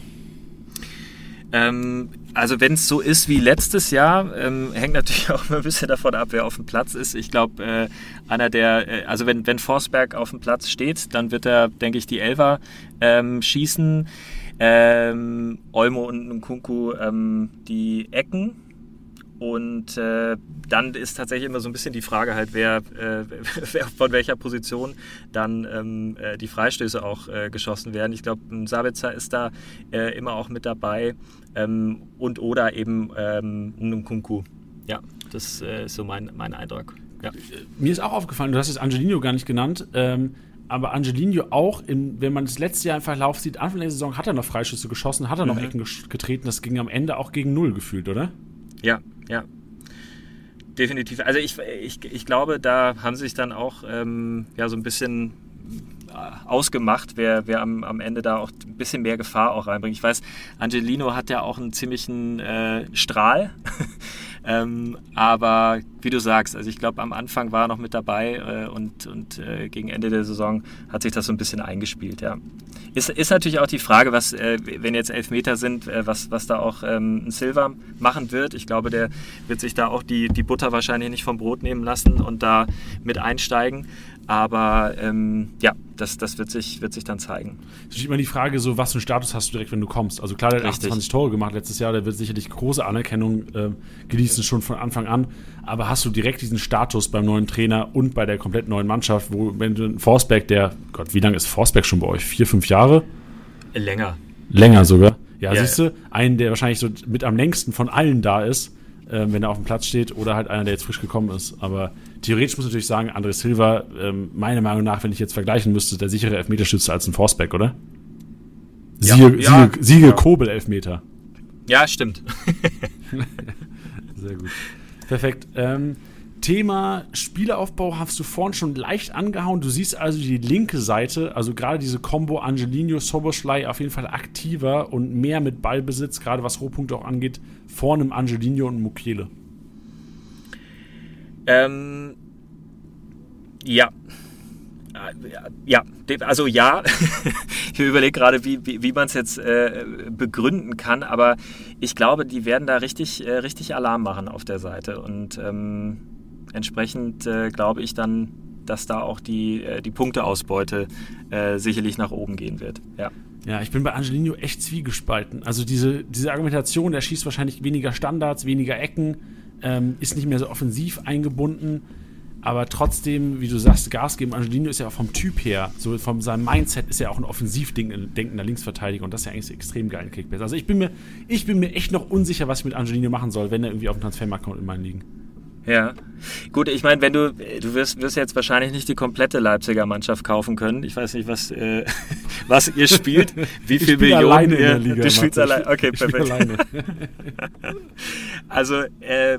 Ähm, also wenn es so ist wie letztes Jahr, ähm, hängt natürlich *laughs* auch ein bisschen davon ab, wer auf dem Platz ist. Ich glaube, äh, einer der, äh, also wenn, wenn Forsberg auf dem Platz steht, dann wird er, denke ich, die Elver ähm, schießen ähm, Olmo und Nkunku ähm, die Ecken. Und äh, dann ist tatsächlich immer so ein bisschen die Frage halt, wer, äh, *laughs* wer von welcher Position dann ähm, äh, die Freistöße auch äh, geschossen werden. Ich glaube, Sabitzer ist da äh, immer auch mit dabei ähm, und oder eben ähm, Nkunku. Ja, das äh, ist so mein, mein Eindruck. Ja. Mir ist auch aufgefallen, du hast jetzt Angelino gar nicht genannt. Ähm, aber Angelino auch, in, wenn man das letzte Jahr im Verlauf sieht, Anfang der Saison hat er noch Freischüsse geschossen, hat er noch mhm. Ecken getreten. Das ging am Ende auch gegen Null gefühlt, oder? Ja, ja. Definitiv. Also ich, ich, ich glaube, da haben sie sich dann auch ähm, ja, so ein bisschen äh, ausgemacht, wer, wer am, am Ende da auch ein bisschen mehr Gefahr auch reinbringt. Ich weiß, Angelino hat ja auch einen ziemlichen äh, Strahl. *laughs* Ähm, aber wie du sagst, also ich glaube, am Anfang war er noch mit dabei äh, und, und äh, gegen Ende der Saison hat sich das so ein bisschen eingespielt, ja. Ist, ist natürlich auch die Frage, was, äh, wenn jetzt Elfmeter sind, äh, was, was da auch ähm, ein Silver machen wird. Ich glaube, der wird sich da auch die, die Butter wahrscheinlich nicht vom Brot nehmen lassen und da mit einsteigen. Aber ähm, ja, das, das wird, sich, wird sich dann zeigen. Es ist immer die Frage, so, was für einen Status hast du direkt, wenn du kommst? Also klar, der hat 28 Tore gemacht letztes Jahr, der wird sicherlich große Anerkennung äh, genießen, schon von Anfang an. Aber hast du direkt diesen Status beim neuen Trainer und bei der komplett neuen Mannschaft, wo, wenn du Forsberg, der, Gott, wie lange ist Forsberg schon bei euch? Vier, fünf Jahre? Länger. Länger sogar. Ja, ja siehst du, einen, der wahrscheinlich so mit am längsten von allen da ist, äh, wenn er auf dem Platz steht, oder halt einer, der jetzt frisch gekommen ist. Aber theoretisch muss ich natürlich sagen, André Silva, ähm, meiner Meinung nach, wenn ich jetzt vergleichen müsste, der sichere Elfmeterschütze als ein Forceback, oder? Ja, Siege, ja, Siege, Siege ja. Kobel Elfmeter. Ja, stimmt. *laughs* Sehr gut. Perfekt. Ähm, Thema Spielaufbau hast du vorhin schon leicht angehauen. Du siehst also die linke Seite, also gerade diese Combo Angelino, Soboschlei auf jeden Fall aktiver und mehr mit Ballbesitz, gerade was Rohpunkte auch angeht, vor einem Angelino und Mukiele. Ähm, ja. Ja, also ja, *laughs* ich überlege gerade, wie, wie, wie man es jetzt äh, begründen kann, aber ich glaube, die werden da richtig, äh, richtig Alarm machen auf der Seite und ähm, entsprechend äh, glaube ich dann, dass da auch die, äh, die Punkteausbeute äh, sicherlich nach oben gehen wird. Ja. Ja, ich bin bei Angelino echt zwiegespalten. Also diese, diese Argumentation, der schießt wahrscheinlich weniger Standards, weniger Ecken, ähm, ist nicht mehr so offensiv eingebunden, aber trotzdem, wie du sagst, Gas geben. Angelino ist ja auch vom Typ her, so von seinem Mindset ist er auch ein offensiv denkender Linksverteidiger und das ist ja eigentlich extrem geil in Kickbase. Also ich bin mir, ich bin mir echt noch unsicher, was ich mit Angelino machen soll, wenn er irgendwie auf dem Transfermarkt kommt in meinen Ligen. Ja, gut, ich meine, wenn du, du wirst, wirst jetzt wahrscheinlich nicht die komplette Leipziger Mannschaft kaufen können. Ich weiß nicht, was, äh, *laughs* was ihr spielt, wie viel Millionen alleine ihr, Liga, du spielst alleine. Okay, perfekt. Alleine. *laughs* also, äh,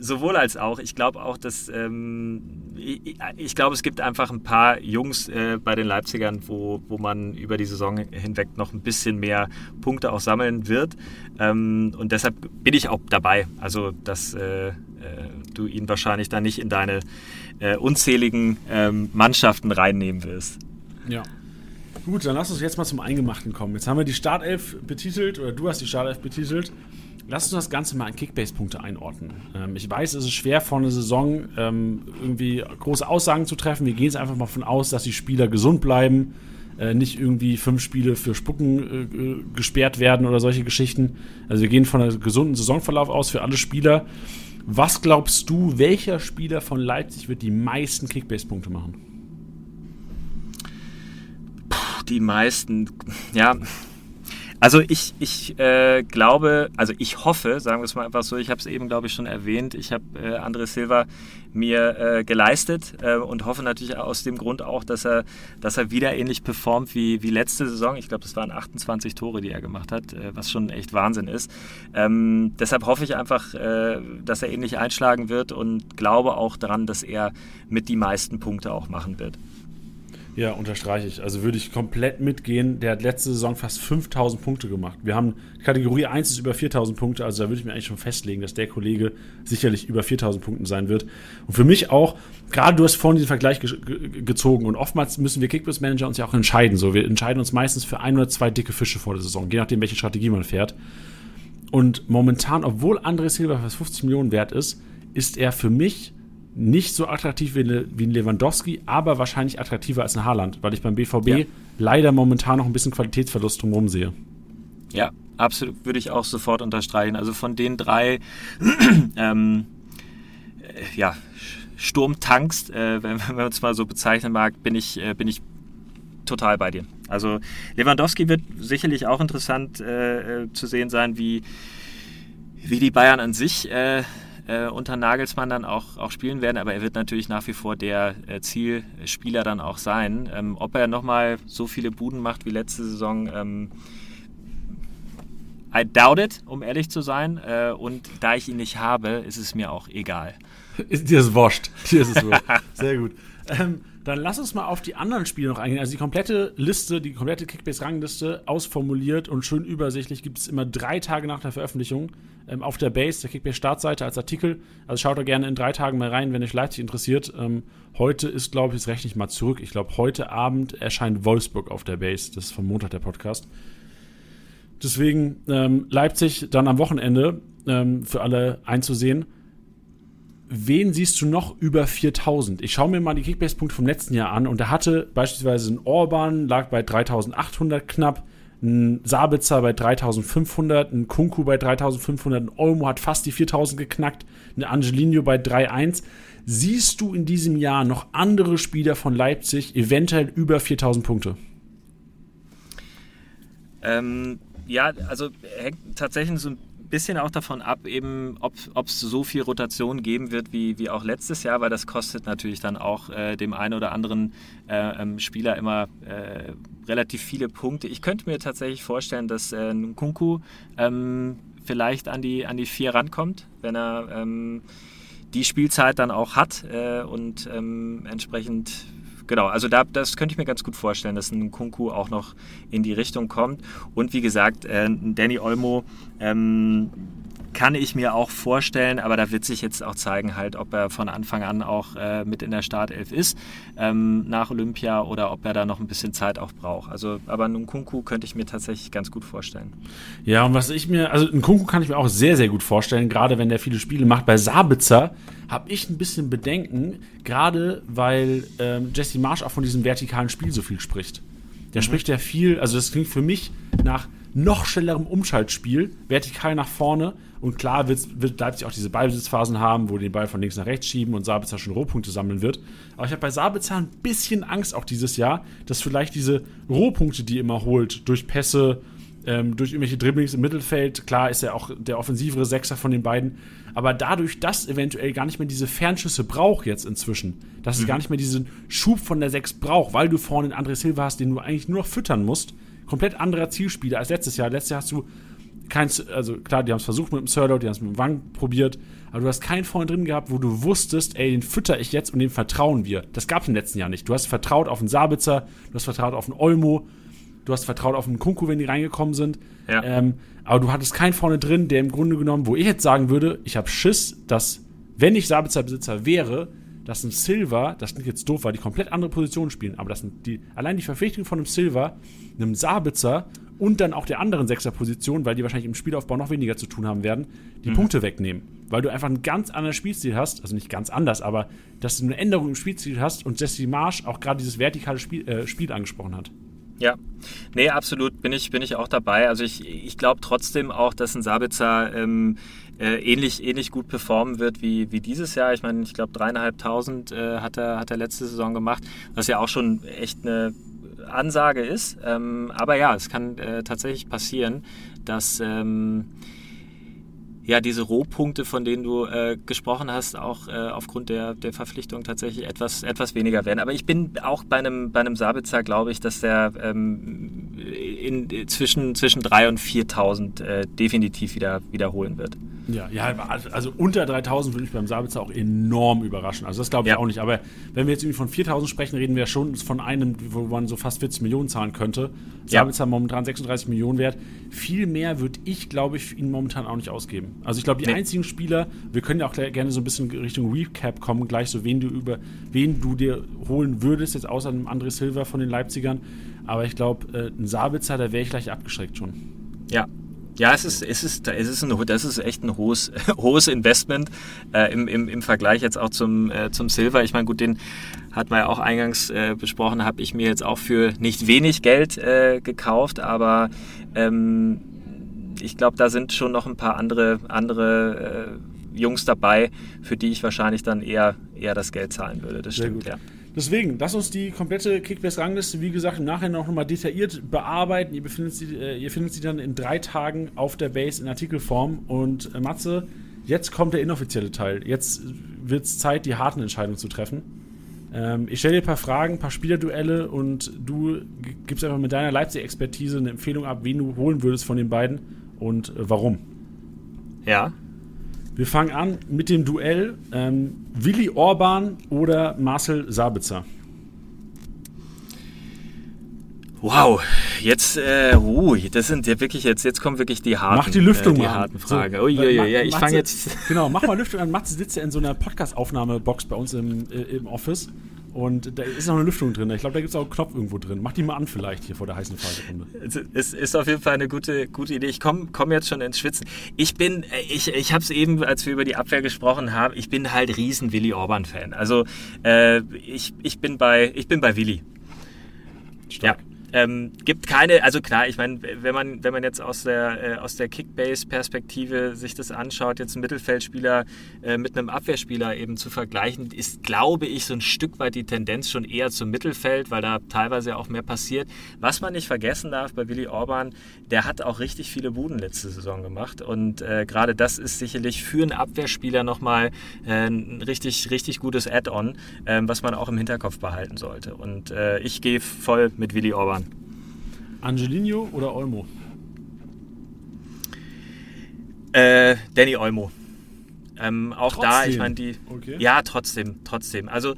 sowohl als auch. Ich glaube auch, dass ähm, ich, ich glaube, es gibt einfach ein paar Jungs äh, bei den Leipzigern, wo, wo man über die Saison hinweg noch ein bisschen mehr Punkte auch sammeln wird. Ähm, und deshalb bin ich auch dabei. Also, dass äh, äh du ihn wahrscheinlich dann nicht in deine äh, unzähligen ähm, Mannschaften reinnehmen wirst. Ja. Gut, dann lass uns jetzt mal zum Eingemachten kommen. Jetzt haben wir die Startelf betitelt, oder du hast die Startelf betitelt. Lass uns das Ganze mal in Kickbase-Punkte einordnen. Ähm, ich weiß, es ist schwer vor einer Saison ähm, irgendwie große Aussagen zu treffen. Wir gehen jetzt einfach mal davon aus, dass die Spieler gesund bleiben, äh, nicht irgendwie fünf Spiele für Spucken äh, gesperrt werden oder solche Geschichten. Also wir gehen von einem gesunden Saisonverlauf aus für alle Spieler. Was glaubst du, welcher Spieler von Leipzig wird die meisten Kickbase-Punkte machen? Puh, die meisten, ja, also ich, ich äh, glaube, also ich hoffe, sagen wir es mal einfach so, ich habe es eben, glaube ich, schon erwähnt, ich habe äh, André Silva mir äh, geleistet äh, und hoffe natürlich aus dem Grund auch, dass er, dass er wieder ähnlich performt wie, wie letzte Saison. Ich glaube, das waren 28 Tore, die er gemacht hat, äh, was schon echt Wahnsinn ist. Ähm, deshalb hoffe ich einfach, äh, dass er ähnlich einschlagen wird und glaube auch daran, dass er mit die meisten Punkte auch machen wird. Ja, unterstreiche ich. Also würde ich komplett mitgehen. Der hat letzte Saison fast 5000 Punkte gemacht. Wir haben Kategorie 1 ist über 4000 Punkte, also da würde ich mir eigentlich schon festlegen, dass der Kollege sicherlich über 4000 Punkten sein wird. Und für mich auch, gerade du hast vorhin den Vergleich ge ge gezogen und oftmals müssen wir Kickbus-Manager uns ja auch entscheiden. So, wir entscheiden uns meistens für ein oder zwei dicke Fische vor der Saison, je nachdem, welche Strategie man fährt. Und momentan, obwohl André Silva fast 50 Millionen wert ist, ist er für mich nicht so attraktiv wie, wie ein Lewandowski, aber wahrscheinlich attraktiver als ein Haaland, weil ich beim BVB ja. leider momentan noch ein bisschen Qualitätsverlust drumherum sehe. Ja, absolut, würde ich auch sofort unterstreichen. Also von den drei, *clears throat* ähm, äh, ja, Sturmtanks, äh, wenn, wenn man es mal so bezeichnen mag, bin ich, äh, bin ich total bei dir. Also Lewandowski wird sicherlich auch interessant äh, äh zu sehen sein, wie, wie die Bayern an sich äh, unter Nagelsmann dann auch, auch spielen werden, aber er wird natürlich nach wie vor der äh, Zielspieler dann auch sein. Ähm, ob er nochmal so viele Buden macht wie letzte Saison, ähm, I doubt it, um ehrlich zu sein. Äh, und da ich ihn nicht habe, ist es mir auch egal. *laughs* Dir ist wurscht. Dir ist es wurscht. *laughs* Sehr gut. Ähm, dann lass uns mal auf die anderen Spiele noch eingehen. Also die komplette Liste, die komplette Kickbase-Rangliste ausformuliert und schön übersichtlich gibt es immer drei Tage nach der Veröffentlichung ähm, auf der Base, der Kickbase-Startseite als Artikel. Also schaut da gerne in drei Tagen mal rein, wenn euch Leipzig interessiert. Ähm, heute ist, glaube ich, jetzt rechne ich mal zurück. Ich glaube, heute Abend erscheint Wolfsburg auf der Base. Das ist vom Montag der Podcast. Deswegen ähm, Leipzig dann am Wochenende ähm, für alle einzusehen wen siehst du noch über 4000? Ich schaue mir mal die Kickbase-Punkte vom letzten Jahr an und da hatte beispielsweise ein Orban, lag bei 3800 knapp, ein Sabitzer bei 3500, ein Kunku bei 3500, ein Olmo hat fast die 4000 geknackt, ein Angelino bei 3.1. Siehst du in diesem Jahr noch andere Spieler von Leipzig eventuell über 4000 Punkte? Ähm, ja, also hängt tatsächlich so ein bisschen auch davon ab, eben, ob es so viel Rotation geben wird wie, wie auch letztes Jahr, weil das kostet natürlich dann auch äh, dem einen oder anderen äh, ähm, Spieler immer äh, relativ viele Punkte. Ich könnte mir tatsächlich vorstellen, dass äh, Nkunku ähm, vielleicht an die, an die vier rankommt, wenn er ähm, die Spielzeit dann auch hat äh, und ähm, entsprechend genau, also da, das könnte ich mir ganz gut vorstellen, dass ein Kunku auch noch in die Richtung kommt. Und wie gesagt, äh, Danny Olmo ähm, kann ich mir auch vorstellen, aber da wird sich jetzt auch zeigen, halt, ob er von Anfang an auch äh, mit in der Startelf ist ähm, nach Olympia oder ob er da noch ein bisschen Zeit auch braucht. Also, aber einen Kunku könnte ich mir tatsächlich ganz gut vorstellen. Ja, und was ich mir, also einen Kunku kann ich mir auch sehr, sehr gut vorstellen, gerade wenn der viele Spiele macht. Bei Sabitzer habe ich ein bisschen Bedenken, gerade weil ähm, Jesse Marsch auch von diesem vertikalen Spiel so viel spricht. Der mhm. spricht ja viel, also das klingt für mich nach noch schnellerem Umschaltspiel, vertikal nach vorne. Und klar wird, Leipzig auch diese Ballbesitzphasen haben, wo die den Ball von links nach rechts schieben und Sabitzer schon Rohpunkte sammeln wird. Aber ich habe bei Sabitzer ein bisschen Angst auch dieses Jahr, dass vielleicht diese Rohpunkte, die er immer holt, durch Pässe, ähm, durch irgendwelche Dribblings im Mittelfeld, klar ist er auch der offensivere Sechser von den beiden, aber dadurch, dass eventuell gar nicht mehr diese Fernschüsse braucht jetzt inzwischen, dass mhm. es gar nicht mehr diesen Schub von der Sechs braucht, weil du vorne den André Silva hast, den du eigentlich nur noch füttern musst, komplett anderer Zielspieler als letztes Jahr. Letztes Jahr hast du kein, also klar, die haben es versucht mit dem Sirlo, die haben es mit dem Wang probiert, aber du hast keinen Freund drin gehabt, wo du wusstest, ey, den fütter ich jetzt und dem vertrauen wir. Das gab es im letzten Jahr nicht. Du hast vertraut auf einen Sabitzer, du hast vertraut auf einen Olmo, du hast vertraut auf einen Kunku, wenn die reingekommen sind. Ja. Ähm, aber du hattest keinen vorne drin, der im Grunde genommen, wo ich jetzt sagen würde, ich habe Schiss, dass, wenn ich Sabitzer-Besitzer wäre, dass ein Silver, das klingt jetzt doof, weil die komplett andere Positionen spielen, aber das sind die, allein die Verpflichtung von einem Silver, einem Sabitzer und dann auch der anderen Sechser-Position, weil die wahrscheinlich im Spielaufbau noch weniger zu tun haben werden, die mhm. Punkte wegnehmen. Weil du einfach einen ganz anderen Spielstil hast, also nicht ganz anders, aber dass du eine Änderung im Spielstil hast und Jesse Marsch auch gerade dieses vertikale Spiel, äh, Spiel angesprochen hat. Ja, nee, absolut bin ich, bin ich auch dabei. Also ich, ich glaube trotzdem auch, dass ein Sabitzer ähm, äh, ähnlich, ähnlich gut performen wird wie, wie dieses Jahr. Ich meine, ich glaube dreieinhalbtausend äh, hat, er, hat er letzte Saison gemacht, was ja auch schon echt eine Ansage ist. Ähm, aber ja, es kann äh, tatsächlich passieren, dass ähm, ja, diese Rohpunkte, von denen du äh, gesprochen hast, auch äh, aufgrund der, der Verpflichtung tatsächlich etwas, etwas weniger werden. Aber ich bin auch bei einem, bei einem Sabitzer, glaube ich, dass der ähm, in, zwischen, zwischen 3.000 und 4.000 äh, definitiv wieder wiederholen wird. Ja, ja, also unter 3000 würde ich beim Sabitzer auch enorm überraschen. Also das glaube ich ja. auch nicht. Aber wenn wir jetzt irgendwie von 4000 sprechen, reden wir schon von einem, wo man so fast 40 Millionen zahlen könnte. Sabitzer ja. momentan 36 Millionen wert. Viel mehr würde ich, glaube ich, ihn momentan auch nicht ausgeben. Also ich glaube, die nee. einzigen Spieler, wir können ja auch gerne so ein bisschen Richtung Recap kommen, gleich so, wen du über, wen du dir holen würdest, jetzt außer einem André Silva von den Leipzigern. Aber ich glaube, äh, ein Sabitzer, da wäre ich gleich abgeschreckt schon. Ja, ja, es ist, es ist, es ist ein, das ist echt ein hohes, *laughs* hohes Investment äh, im, im, im Vergleich jetzt auch zum, äh, zum Silver. Ich meine, gut, den hat man ja auch eingangs äh, besprochen, habe ich mir jetzt auch für nicht wenig Geld äh, gekauft, aber ähm, ich glaube, da sind schon noch ein paar andere, andere äh, Jungs dabei, für die ich wahrscheinlich dann eher, eher das Geld zahlen würde. Das stimmt, ja. Deswegen, lass uns die komplette Kickbase-Rangliste, wie gesagt, im Nachhinein noch mal detailliert bearbeiten. Ihr, befindet sie, äh, ihr findet sie dann in drei Tagen auf der Base in Artikelform. Und äh, Matze, jetzt kommt der inoffizielle Teil. Jetzt wird es Zeit, die harten Entscheidungen zu treffen. Ähm, ich stelle dir ein paar Fragen, ein paar Spielerduelle und du gibst einfach mit deiner Leipzig-Expertise eine Empfehlung ab, wen du holen würdest von den beiden und äh, warum. Ja. Wir fangen an mit dem Duell ähm, Willi Orban oder Marcel Sabitzer. Wow, jetzt, äh, uh, das sind ja wirklich jetzt, jetzt kommen wirklich die harten, mach die Lüftung äh, die harten Fragen. So, Ui, ui, ui, ich fange jetzt. *laughs* Genau, mach mal *laughs* Lüftung an. Matze sitzt ja in so einer Podcast-Aufnahmebox bei uns im, äh, im Office. Und da ist noch eine Lüftung drin. Ich glaube, da gibt es auch einen Knopf irgendwo drin. Mach die mal an vielleicht hier vor der heißen Phase. Es ist auf jeden Fall eine gute, gute Idee. Ich komme komm jetzt schon ins Schwitzen. Ich bin, ich, ich habe es eben, als wir über die Abwehr gesprochen haben, ich bin halt riesen Willi Orban-Fan. Also äh, ich, ich, bin bei, ich bin bei Willi. Stark. Ja. Ähm, gibt keine, also klar, ich meine, wenn man, wenn man jetzt aus der, äh, aus der Kickbase-Perspektive sich das anschaut, jetzt einen Mittelfeldspieler äh, mit einem Abwehrspieler eben zu vergleichen, ist, glaube ich, so ein Stück weit die Tendenz schon eher zum Mittelfeld, weil da teilweise auch mehr passiert. Was man nicht vergessen darf bei Willi Orban, der hat auch richtig viele Buden letzte Saison gemacht und äh, gerade das ist sicherlich für einen Abwehrspieler nochmal äh, ein richtig, richtig gutes Add-on, äh, was man auch im Hinterkopf behalten sollte. Und äh, ich gehe voll mit Willi Orban. Angelino oder Olmo? Äh, Danny Olmo. Ähm, auch trotzdem. da, ich meine, die. Okay. Ja, trotzdem, trotzdem. Also,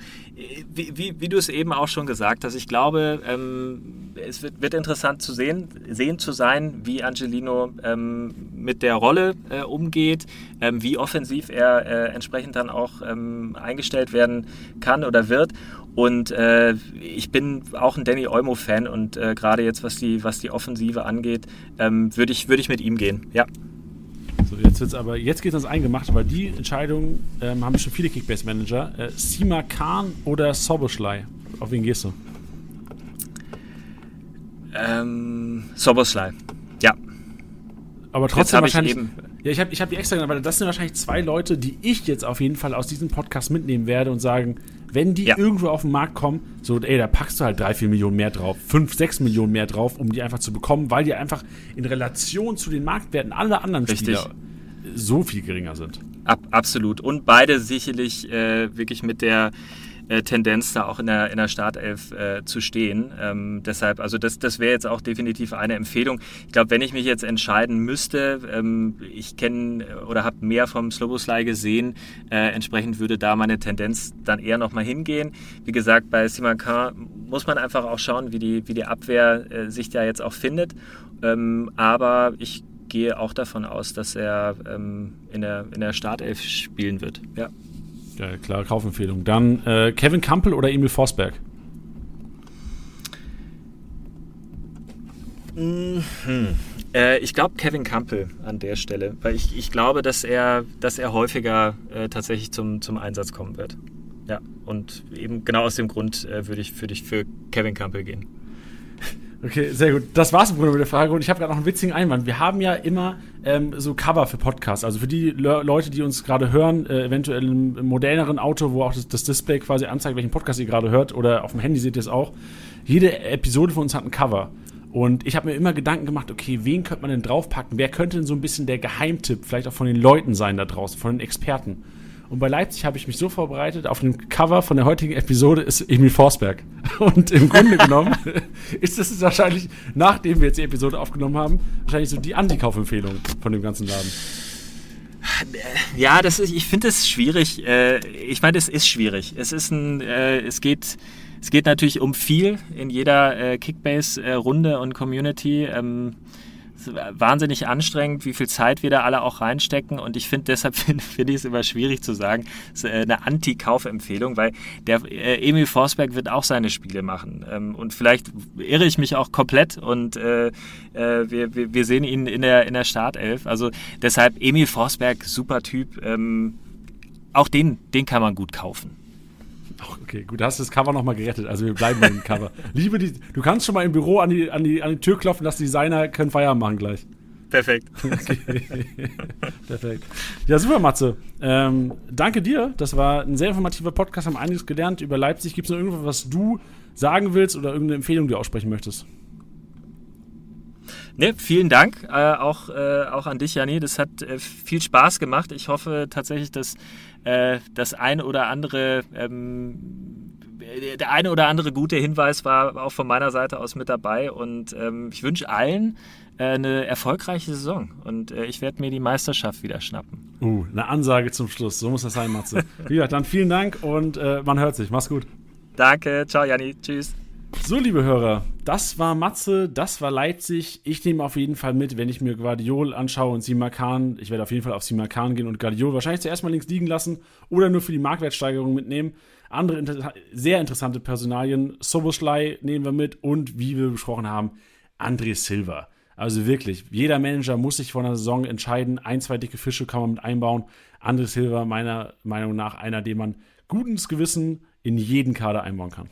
wie, wie, wie du es eben auch schon gesagt hast, ich glaube, ähm, es wird, wird, interessant zu sehen, sehen zu sein, wie Angelino ähm, mit der Rolle äh, umgeht, ähm, wie offensiv er äh, entsprechend dann auch ähm, eingestellt werden kann oder wird. Und äh, ich bin auch ein Danny Olmo-Fan und äh, gerade jetzt, was die, was die Offensive angeht, ähm, würde ich, würd ich mit ihm gehen. Ja. So, jetzt wird's aber, jetzt geht es eingemacht, weil die Entscheidung ähm, haben schon viele Kickbase-Manager. Äh, Sima Khan oder Soboschlei? Auf wen gehst du? Ähm, Soboschlei. Ja. Aber trotzdem wahrscheinlich. Ja, ich habe ich hab die extra genannt, weil das sind wahrscheinlich zwei Leute, die ich jetzt auf jeden Fall aus diesem Podcast mitnehmen werde und sagen, wenn die ja. irgendwo auf den Markt kommen, so, ey, da packst du halt drei, vier Millionen mehr drauf, fünf, sechs Millionen mehr drauf, um die einfach zu bekommen, weil die einfach in Relation zu den Marktwerten aller anderen Richtig. Spieler so viel geringer sind. Ab, absolut. Und beide sicherlich äh, wirklich mit der äh, Tendenz, da auch in der, in der Startelf äh, zu stehen. Ähm, deshalb, also das, das wäre jetzt auch definitiv eine Empfehlung. Ich glaube, wenn ich mich jetzt entscheiden müsste, ähm, ich kenne oder habe mehr vom Sloboslai gesehen, äh, entsprechend würde da meine Tendenz dann eher nochmal hingehen. Wie gesagt, bei Simakan muss man einfach auch schauen, wie die, wie die Abwehr äh, sich da jetzt auch findet. Ähm, aber ich gehe auch davon aus, dass er ähm, in, der, in der Startelf spielen wird. Ja. Ja, klare Kaufempfehlung. Dann äh, Kevin Campbell oder Emil Forsberg? Mhm. Äh, ich glaube Kevin Campbell an der Stelle, weil ich, ich glaube, dass er, dass er häufiger äh, tatsächlich zum, zum Einsatz kommen wird. Ja, und eben genau aus dem Grund äh, würde ich, würd ich für Kevin Campbell gehen. Okay, sehr gut. Das war's im Grunde mit der Frage. Und ich habe gerade noch einen witzigen Einwand. Wir haben ja immer ähm, so Cover für Podcasts. Also für die Le Leute, die uns gerade hören, äh, eventuell im, im moderneren Auto, wo auch das, das, Display quasi anzeigt, welchen Podcast ihr gerade hört, oder auf dem Handy seht ihr es auch. Jede Episode von uns hat ein Cover. Und ich habe mir immer Gedanken gemacht, okay, wen könnte man denn draufpacken? Wer könnte denn so ein bisschen der Geheimtipp vielleicht auch von den Leuten sein da draußen, von den Experten? Und bei Leipzig habe ich mich so vorbereitet, auf dem Cover von der heutigen Episode ist Emil Forsberg. *laughs* Und im Grunde genommen *laughs* ist das wahrscheinlich, nachdem wir jetzt die Episode aufgenommen haben, wahrscheinlich so die Antikaufempfehlung von dem ganzen Laden. Ja, das ist, ich finde es schwierig. Äh, ich meine, es ist schwierig. Es ist ein, äh, es geht, es geht natürlich um viel in jeder äh, Kickbase-Runde und Community. Wahnsinnig anstrengend, wie viel Zeit wir da alle auch reinstecken. Und ich finde, deshalb *laughs* finde find ich es immer schwierig zu sagen, ist äh, eine Anti-Kaufempfehlung, weil der äh, Emil Forsberg wird auch seine Spiele machen. Ähm, und vielleicht irre ich mich auch komplett und äh, äh, wir, wir, wir, sehen ihn in der, in der Startelf. Also deshalb Emil Forsberg, super Typ. Ähm, auch den, den kann man gut kaufen. Okay, gut, da hast du das Cover nochmal gerettet. Also wir bleiben beim Cover. *laughs* Liebe die, du kannst schon mal im Büro an die, an die, an die Tür klopfen, dass die Designer können Feierabend machen gleich. Perfekt. *laughs* Okay. Perfekt. Ja, super, Matze. Ähm, danke dir. Das war ein sehr informativer Podcast. Haben einiges gelernt über Leipzig. Gibt es noch irgendwas, was du sagen willst oder irgendeine Empfehlung, die du aussprechen möchtest? Ne, vielen Dank äh, auch, äh, auch an dich, Jani. Das hat äh, viel Spaß gemacht. Ich hoffe tatsächlich, dass äh, das eine oder andere, ähm, der eine oder andere gute Hinweis war auch von meiner Seite aus mit dabei. Und ähm, ich wünsche allen äh, eine erfolgreiche Saison. Und äh, ich werde mir die Meisterschaft wieder schnappen. Uh, eine Ansage zum Schluss. So muss das sein, Matze. ja, dann vielen Dank und man hört sich. Mach's gut. Danke. Ciao, Janni. Tschüss. So, liebe Hörer, das war Matze, das war Leipzig. Ich nehme auf jeden Fall mit, wenn ich mir Guardiol anschaue und Simakan. Ich werde auf jeden Fall auf Simakan gehen und Guardiol wahrscheinlich zuerst mal links liegen lassen oder nur für die Marktwertsteigerung mitnehmen. Andere inter sehr interessante Personalien. Soboschlei nehmen wir mit und wie wir besprochen haben, André Silva. Also wirklich, jeder Manager muss sich vor einer Saison entscheiden. Ein, zwei dicke Fische kann man mit einbauen. André Silva, meiner Meinung nach, einer, den man gutes Gewissen in jeden Kader einbauen kann.